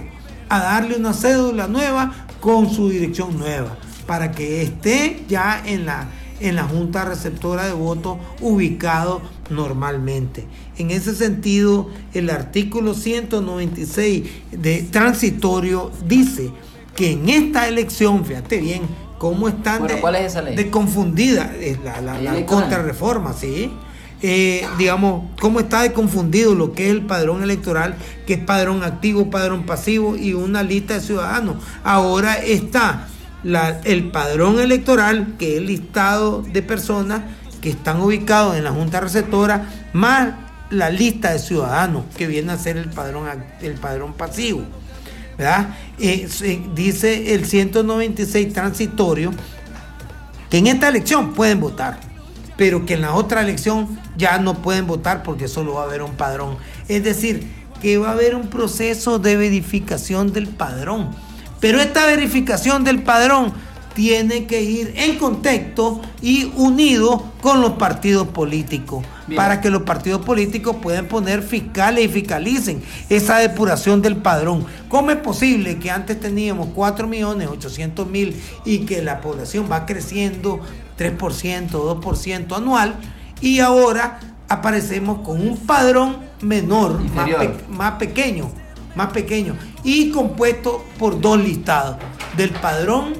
a darle una cédula nueva con su dirección nueva para que esté ya en la, en la Junta Receptora de Votos ubicado normalmente. En ese sentido, el artículo 196 de transitorio dice que en esta elección, fíjate bien, cómo están Bueno, de, ¿cuál es esa ley? de confundida la, la- ¿Ley la contrarreforma, ¿sí? Eh, digamos, cómo está de confundido lo que es el padrón electoral, que es padrón activo, padrón pasivo y una lista de ciudadanos. Ahora está el padrón electoral, que es el listado de personas que están ubicados en la Junta Receptora, más la lista de ciudadanos, que viene a ser el padrón, el padrón pasivo. ¿verdad? Eh, dice el 196 transitorio que en esta elección pueden votar, pero que en la otra elección ya no pueden votar porque solo va a haber un padrón. Es decir, que va a haber un proceso de verificación del padrón. Pero esta verificación del padrón tiene que ir en contexto y unido con los partidos políticos Bien. para que los partidos políticos puedan poner fiscales y fiscalicen esa depuración del padrón. ¿Cómo es posible que antes teníamos 4 millones 800 mil y que la población va creciendo 3%, 2% anual y ahora aparecemos con un padrón menor, más, Inferior. pe- más pequeño, más pequeño y compuesto por dos listados del padrón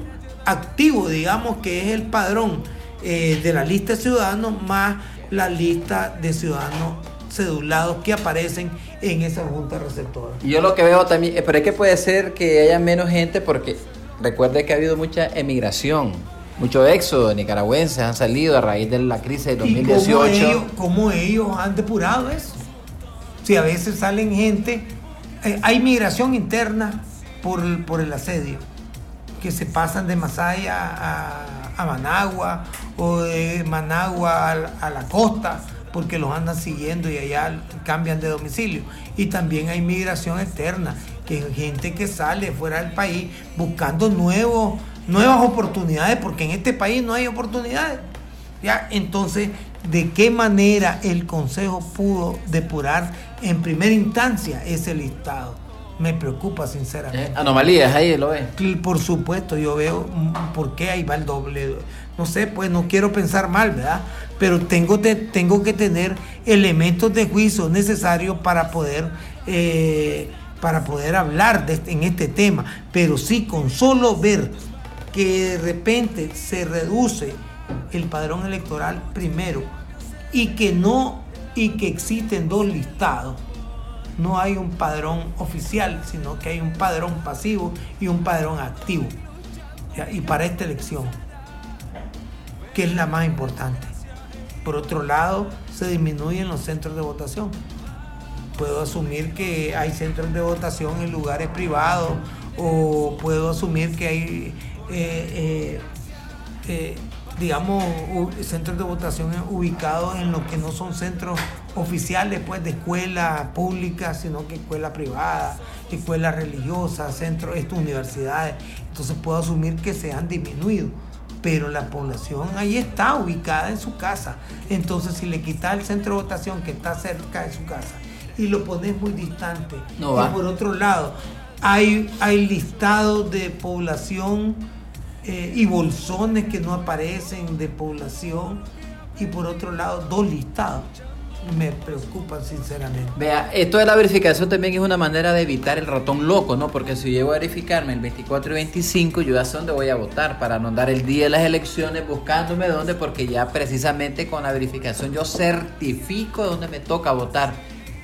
activo, digamos que es el padrón eh, de la lista de ciudadanos más la lista de ciudadanos cedulados que aparecen en esa junta receptora. Yo lo que veo también, eh, pero es que puede ser que haya menos gente porque recuerde que ha habido mucha emigración, mucho éxodo de nicaragüenses han salido a raíz de la crisis de ¿Y cómo 2018. ellos, cómo ellos han depurado eso? Si a veces salen gente, eh, hay migración interna por, el- por el asedio, que se pasan de Masaya a, a Managua o de Managua a, la- a la costa porque los andan siguiendo y allá cambian de domicilio. Y también hay migración externa, que es gente que sale fuera del país buscando nuevos, nuevas oportunidades, porque en este país no hay oportunidades. ¿ya? Entonces, ¿de qué manera el Consejo pudo depurar en primera instancia ese listado? Me preocupa sinceramente. Eh, anomalías, ahí lo ves. Por supuesto, yo veo mm, por qué ahí va el doble. No sé, pues no quiero pensar mal, ¿verdad? Pero tengo, te- tengo que tener elementos de juicio necesarios para poder, eh, para poder hablar de en este tema. Pero sí, con solo ver que de repente se reduce el padrón electoral primero y que no y que existen dos listados no hay un padrón oficial, sino que hay un padrón pasivo y un padrón activo. Y para esta elección, que es la más importante. Por otro lado, se disminuyen los centros de votación. Puedo asumir que hay centros de votación en lugares privados o puedo asumir que hay, eh, eh, eh, digamos, centros de votación ubicados en lo que no son centros oficiales, pues, de escuela pública, sino que escuela privada, escuelas religiosas, centros, esto, universidades. Entonces puedo asumir que se han disminuido. Pero la población ahí está ubicada en su casa. Entonces, si le quitas el centro de votación que está cerca de su casa y lo pones muy distante, No y va. por otro lado, hay, hay listados de población eh, y bolsones que no aparecen de población y por otro lado dos listados. Me preocupan sinceramente. Vea, esto de la verificación también es una manera de evitar el ratón loco, ¿no? Porque si llego a verificarme el 24 y 25, yo ya sé dónde voy a votar para no andar el día de las elecciones buscándome dónde, porque ya precisamente con la verificación yo certifico dónde me toca votar.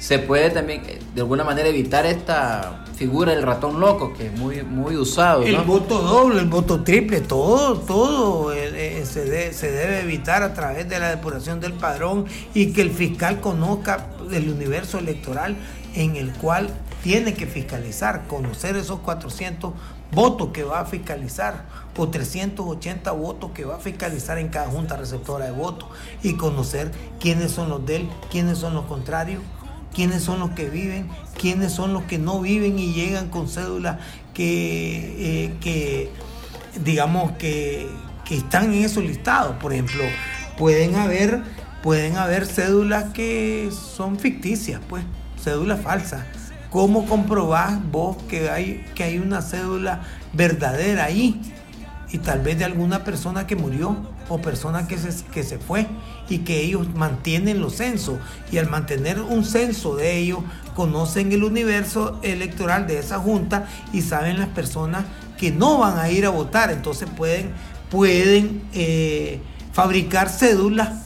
Se puede también eh, de alguna manera evitar esta figura del ratón loco, que es muy, muy usado, El voto doble, el voto triple, todo, todo eh, eh, se, de- se debe evitar a través de la depuración del padrón y que el fiscal conozca el universo electoral en el cual tiene que fiscalizar, conocer esos 400 votos que va a fiscalizar o 380 votos que va a fiscalizar en cada junta receptora de votos y conocer quiénes son los de él, quiénes son los contrarios, quiénes son los que viven, quiénes son los que no viven y llegan con cédulas que, eh, que digamos, que, que están en esos listados. Por ejemplo, pueden haber, pueden haber cédulas que son ficticias, pues, cédulas falsas. ¿Cómo comprobás vos que hay, que hay una cédula verdadera ahí? Y tal vez de alguna persona que murió o persona que se, que se fue y que ellos mantienen los censos. Y al mantener un censo de ellos, conocen el universo electoral de esa junta y saben las personas que no van a ir a votar. Entonces pueden, pueden eh, fabricar cédulas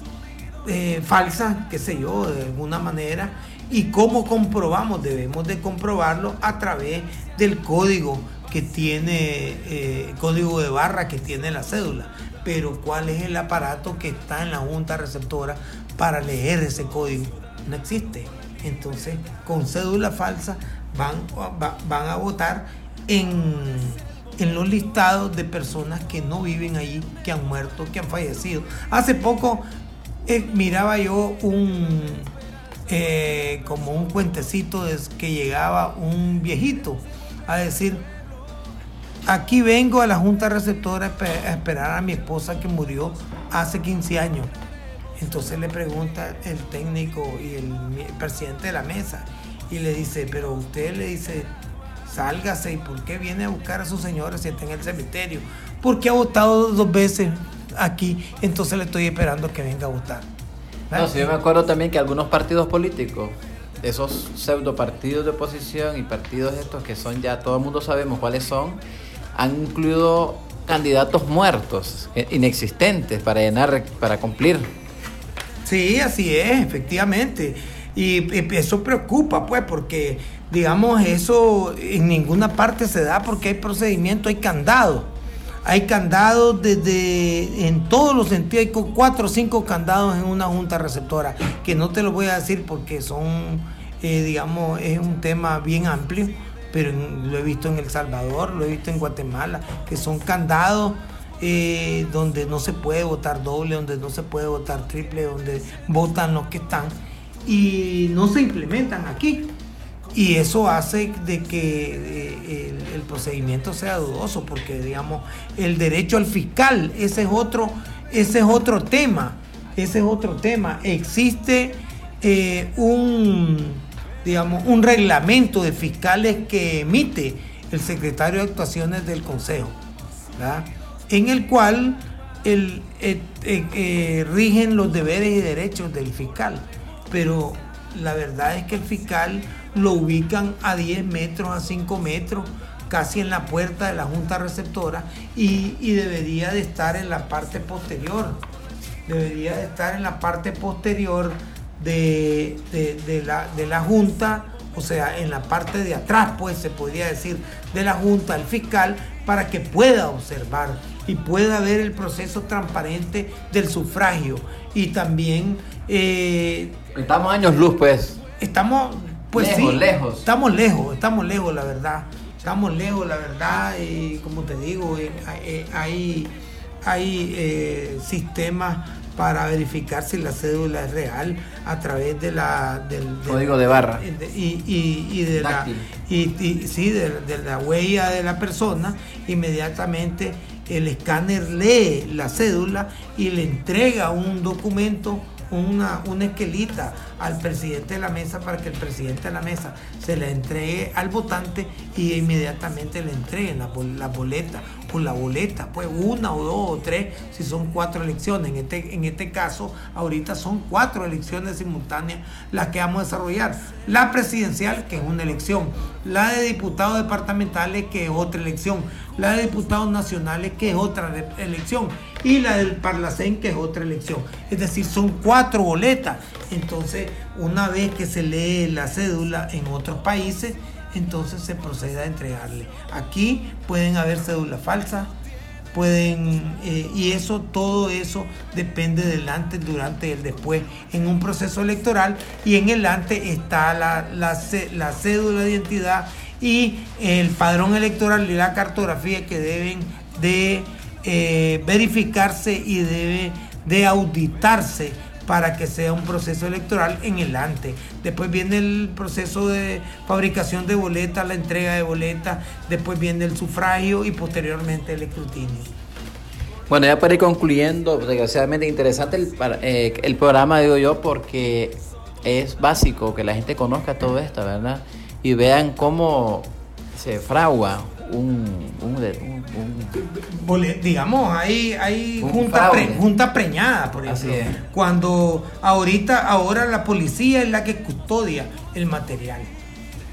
eh, falsas, qué sé yo, de alguna manera. ¿Y cómo comprobamos? Debemos de comprobarlo a través del código que tiene, eh, código de barra que tiene la cédula. Pero ¿cuál es el aparato que está en la junta receptora para leer ese código? No existe. Entonces, con cédula falsa van, van a votar en, en los listados de personas que no viven allí, que han muerto, que han fallecido. Hace poco eh, miraba yo un eh, como un cuentecito de que llegaba un viejito a decir aquí vengo a la junta receptora a esperar a mi esposa que murió hace 15 años. Entonces le pregunta el técnico y el, presidente de la mesa y le dice, pero usted le dice, sálgase, ¿y por qué viene a buscar a su señora si está en el cementerio? Porque ha votado dos veces aquí, entonces le estoy esperando que venga a votar. No, sí, yo me acuerdo también que algunos partidos políticos, esos pseudo partidos de oposición y partidos estos que son ya, todo el mundo sabemos cuáles son, han incluido candidatos muertos, eh, inexistentes para llenar, para cumplir. Sí, así es, efectivamente. Y, eso preocupa, pues, porque, digamos, eso en ninguna parte se da porque hay procedimiento, hay candado. Hay candados desde, en todos los sentidos, hay cuatro o cinco candados en una junta receptora, que no te lo voy a decir porque son, eh, digamos, es un tema bien amplio pero lo he visto en El Salvador, lo he visto en Guatemala, que son candados eh, donde no se puede votar doble, donde no se puede votar triple, donde votan los que están y no se implementan aquí. Y eso hace de que eh, el, procedimiento sea dudoso, porque digamos, el derecho al fiscal, ese es otro, ese es otro tema, ese es otro tema. Existe eh, un digamos, un reglamento de fiscales que emite el secretario de actuaciones del Consejo, en el cual el, eh, eh, eh, rigen los deberes y derechos del fiscal. Pero la verdad es que el fiscal lo ubican a 10 metros, a 5 metros, casi en la puerta de la junta receptora y debería de estar en la parte posterior. Debería de estar en la parte posterior de, la, de la Junta, o sea, en la parte de atrás, pues se podría decir, de la Junta, el fiscal, para que pueda observar y pueda ver el proceso transparente del sufragio. Y también... Eh, estamos años luz, pues. Estamos, pues lejos, sí, lejos. Estamos lejos, estamos lejos, la verdad. Estamos lejos, la verdad. Y como te digo, eh, eh, hay, hay sistemas para verificar si la cédula es real a través de la del, código de barra. y, y, de la y, sí de, la huella de la persona inmediatamente el escáner lee la cédula y le entrega un documento una, una esquelita al presidente de la mesa para que el presidente de la mesa se la entregue al votante y inmediatamente le entreguen la, la boleta o la boleta, pues una o dos o tres si son cuatro elecciones. En este, en este caso, ahorita son cuatro elecciones simultáneas las que vamos a desarrollar. La presidencial, que es una elección, la de diputados departamentales, que es otra elección, la de diputados nacionales, que es otra elección, y la del Parlacén, que es otra elección. Es decir, son cuatro boletas. Entonces, una vez que se lee la cédula en otros países, entonces se procede a entregarle. Aquí pueden haber cédulas falsas, pueden, eh, y eso, todo eso depende del antes, durante y el después en un proceso electoral y en el antes está la, la, la cédula de identidad y el padrón electoral y la cartografía que deben de eh, verificarse y debe de auditarse para que sea un proceso electoral en el antes. Después viene el proceso de fabricación de boletas, la entrega de boletas, después viene el sufragio y posteriormente el escrutinio. Bueno, ya para ir concluyendo, desgraciadamente interesante el, eh, el programa, digo yo, porque es básico que la gente conozca todo esto, ¿verdad? Y vean cómo se fragua un, digamos, hay, hay junta, junta, preñada, por ejemplo. Cuando ahorita, ahora la policía es la que custodia el material.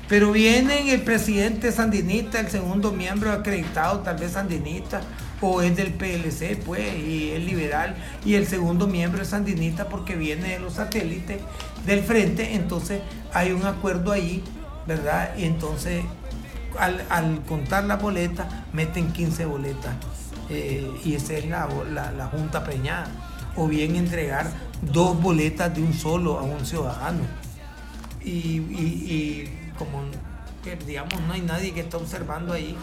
Pero viene el presidente sandinista, el segundo miembro acreditado, tal vez sandinista, o es del PLC, pues, y es liberal, y el segundo miembro es sandinista porque viene de los satélites del frente, entonces hay un acuerdo ahí, ¿verdad? Y entonces al, contar la boleta, meten 15 boletas. Eh, y esa es la, la, junta preñada. O bien entregar dos boletas de un solo a un ciudadano. Y, como digamos no hay nadie que está observando ahí,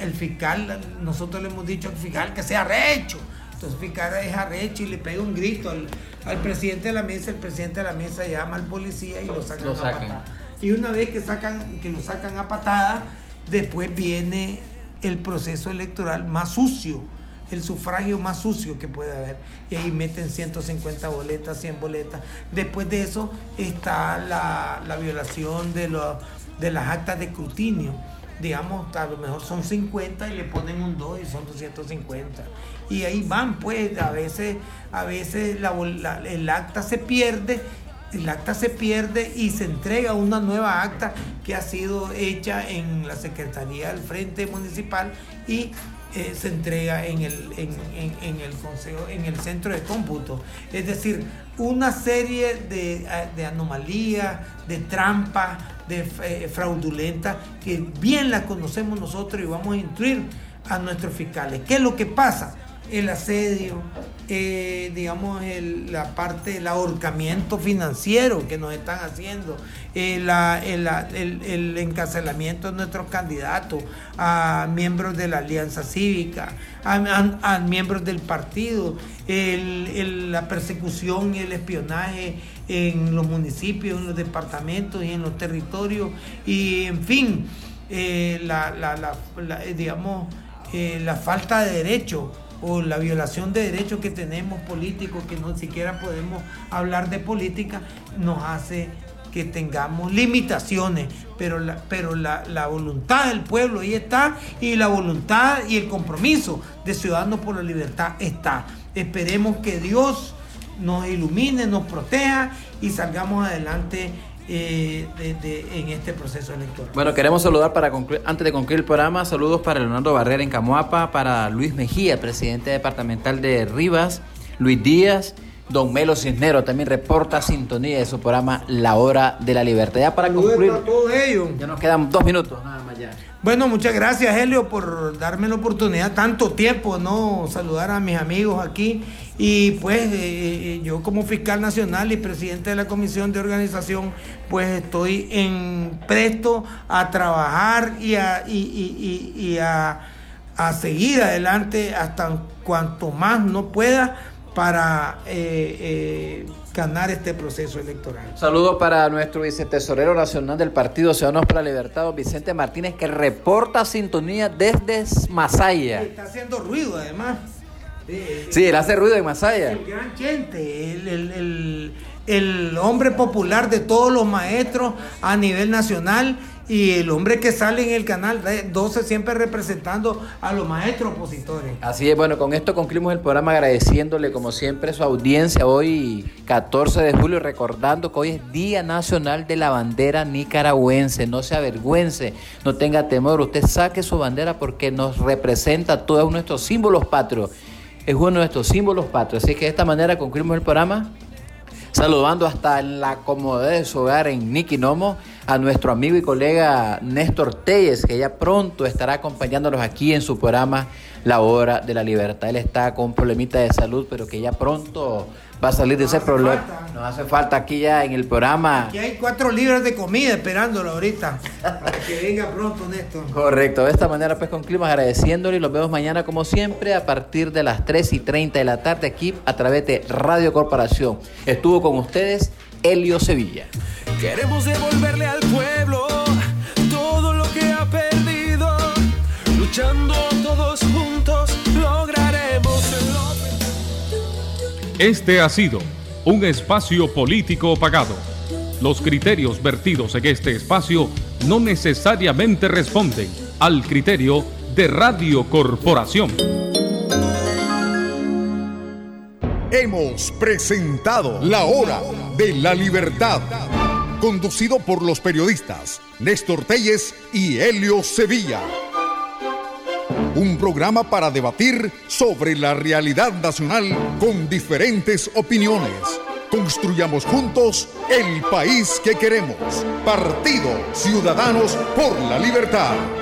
el fiscal, nosotros le hemos dicho al fiscal que sea recho. Entonces el fiscal es arrecho y le pega un grito al, presidente de la mesa, el presidente de la mesa llama al policía y lo sacan, a patada. Y una vez que sacan, que lo sacan a patada, Después viene el proceso electoral más sucio, el sufragio más sucio que puede haber. Y ahí meten 150 boletas, 100 boletas. Después de eso está la, violación de, de las actas de escrutinio. Digamos, a lo mejor son 50 y le ponen un 2 y son 250. Y ahí van, pues, a veces, a veces el acta se pierde el acta se pierde y se entrega una nueva acta que ha sido hecha en la Secretaría del Frente Municipal y eh, se entrega en el, en, el consejo, en el centro de cómputo. Es decir, una serie de, de anomalías, de trampas, de eh, fraudulentas, que bien las conocemos nosotros y vamos a instruir a nuestros fiscales. ¿Qué es lo que pasa? El asedio, eh, digamos, la parte, el ahorcamiento financiero que nos están haciendo, eh, el, encarcelamiento de nuestros candidatos, a miembros de la Alianza Cívica, a, miembros del partido, la persecución y el espionaje en los municipios, en los departamentos y en los territorios, y en fin, eh, digamos, la falta de derechos o la violación de derechos que tenemos políticos, que no siquiera podemos hablar de política, nos hace que tengamos limitaciones, pero la, pero la, la, voluntad del pueblo ahí está y la voluntad y el compromiso de Ciudadanos por la Libertad está. Esperemos que Dios nos ilumine, nos proteja y salgamos adelante eh, en este proceso electoral. Bueno, queremos saludar para concluir, antes de concluir el programa, saludos para Leonardo Barrera en Camoapa, para Luis Mejía, presidente departamental de Rivas, Luis Díaz, Don Melo Cisnero también reporta sintonía de su programa La Hora de la Libertad. Ya para concluir, ya nos quedan dos minutos nada más Bueno, muchas gracias Helio por darme la oportunidad, tanto tiempo, ¿no? Saludar a mis amigos aquí y pues eh, eh, yo como fiscal nacional y presidente de la comisión de organización, pues estoy en presto a trabajar y a, a, seguir adelante hasta cuanto más no pueda para eh, ganar este proceso electoral. Saludos para nuestro vicetesorero nacional del Partido Ciudadanos para la Libertad, Vicente Martínez, que reporta sintonía desde Masaya. Está haciendo ruido además. Sí, él hace ruido en Masaya. El gran gente, el, el, hombre popular de todos los maestros a nivel nacional y el hombre que sale en el canal 12 siempre representando a los maestros opositores. Así es, bueno, con esto concluimos el programa agradeciéndole como siempre su audiencia hoy 14 de julio, recordando que hoy es Día Nacional de la Bandera Nicaragüense. No se avergüence, no tenga temor, usted saque su bandera porque nos representa todos nuestros símbolos patrios es uno de nuestros símbolos patrios. Así que de esta manera concluimos el programa. Saludando hasta la comodidad de su hogar en Niquinomo a nuestro amigo y colega Néstor Telles, que ya pronto estará acompañándonos aquí en su programa La Hora de la Libertad. Él está con un problemita de salud, pero que ya pronto va a salir de ese problema. Nos hace falta aquí ya en el programa. Aquí hay cuatro libras de comida esperándolo ahorita. Para que venga pronto, Néstor. Correcto, de esta manera pues concluimos agradeciéndole y los vemos mañana como siempre a partir de las 3 y 30 de la tarde aquí a través de Radio Corporación. Estuvo con ustedes Helio Sevilla. Queremos devolverle al pueblo Este ha sido un espacio político pagado. Los criterios vertidos en este espacio no necesariamente responden al criterio de Radio Corporación. Hemos presentado La Hora de la Libertad conducido por los periodistas Néstor Telles y Helio Sevilla. Un programa para debatir sobre la realidad nacional con diferentes opiniones. Construyamos juntos el país que queremos. Partido Ciudadanos por la Libertad.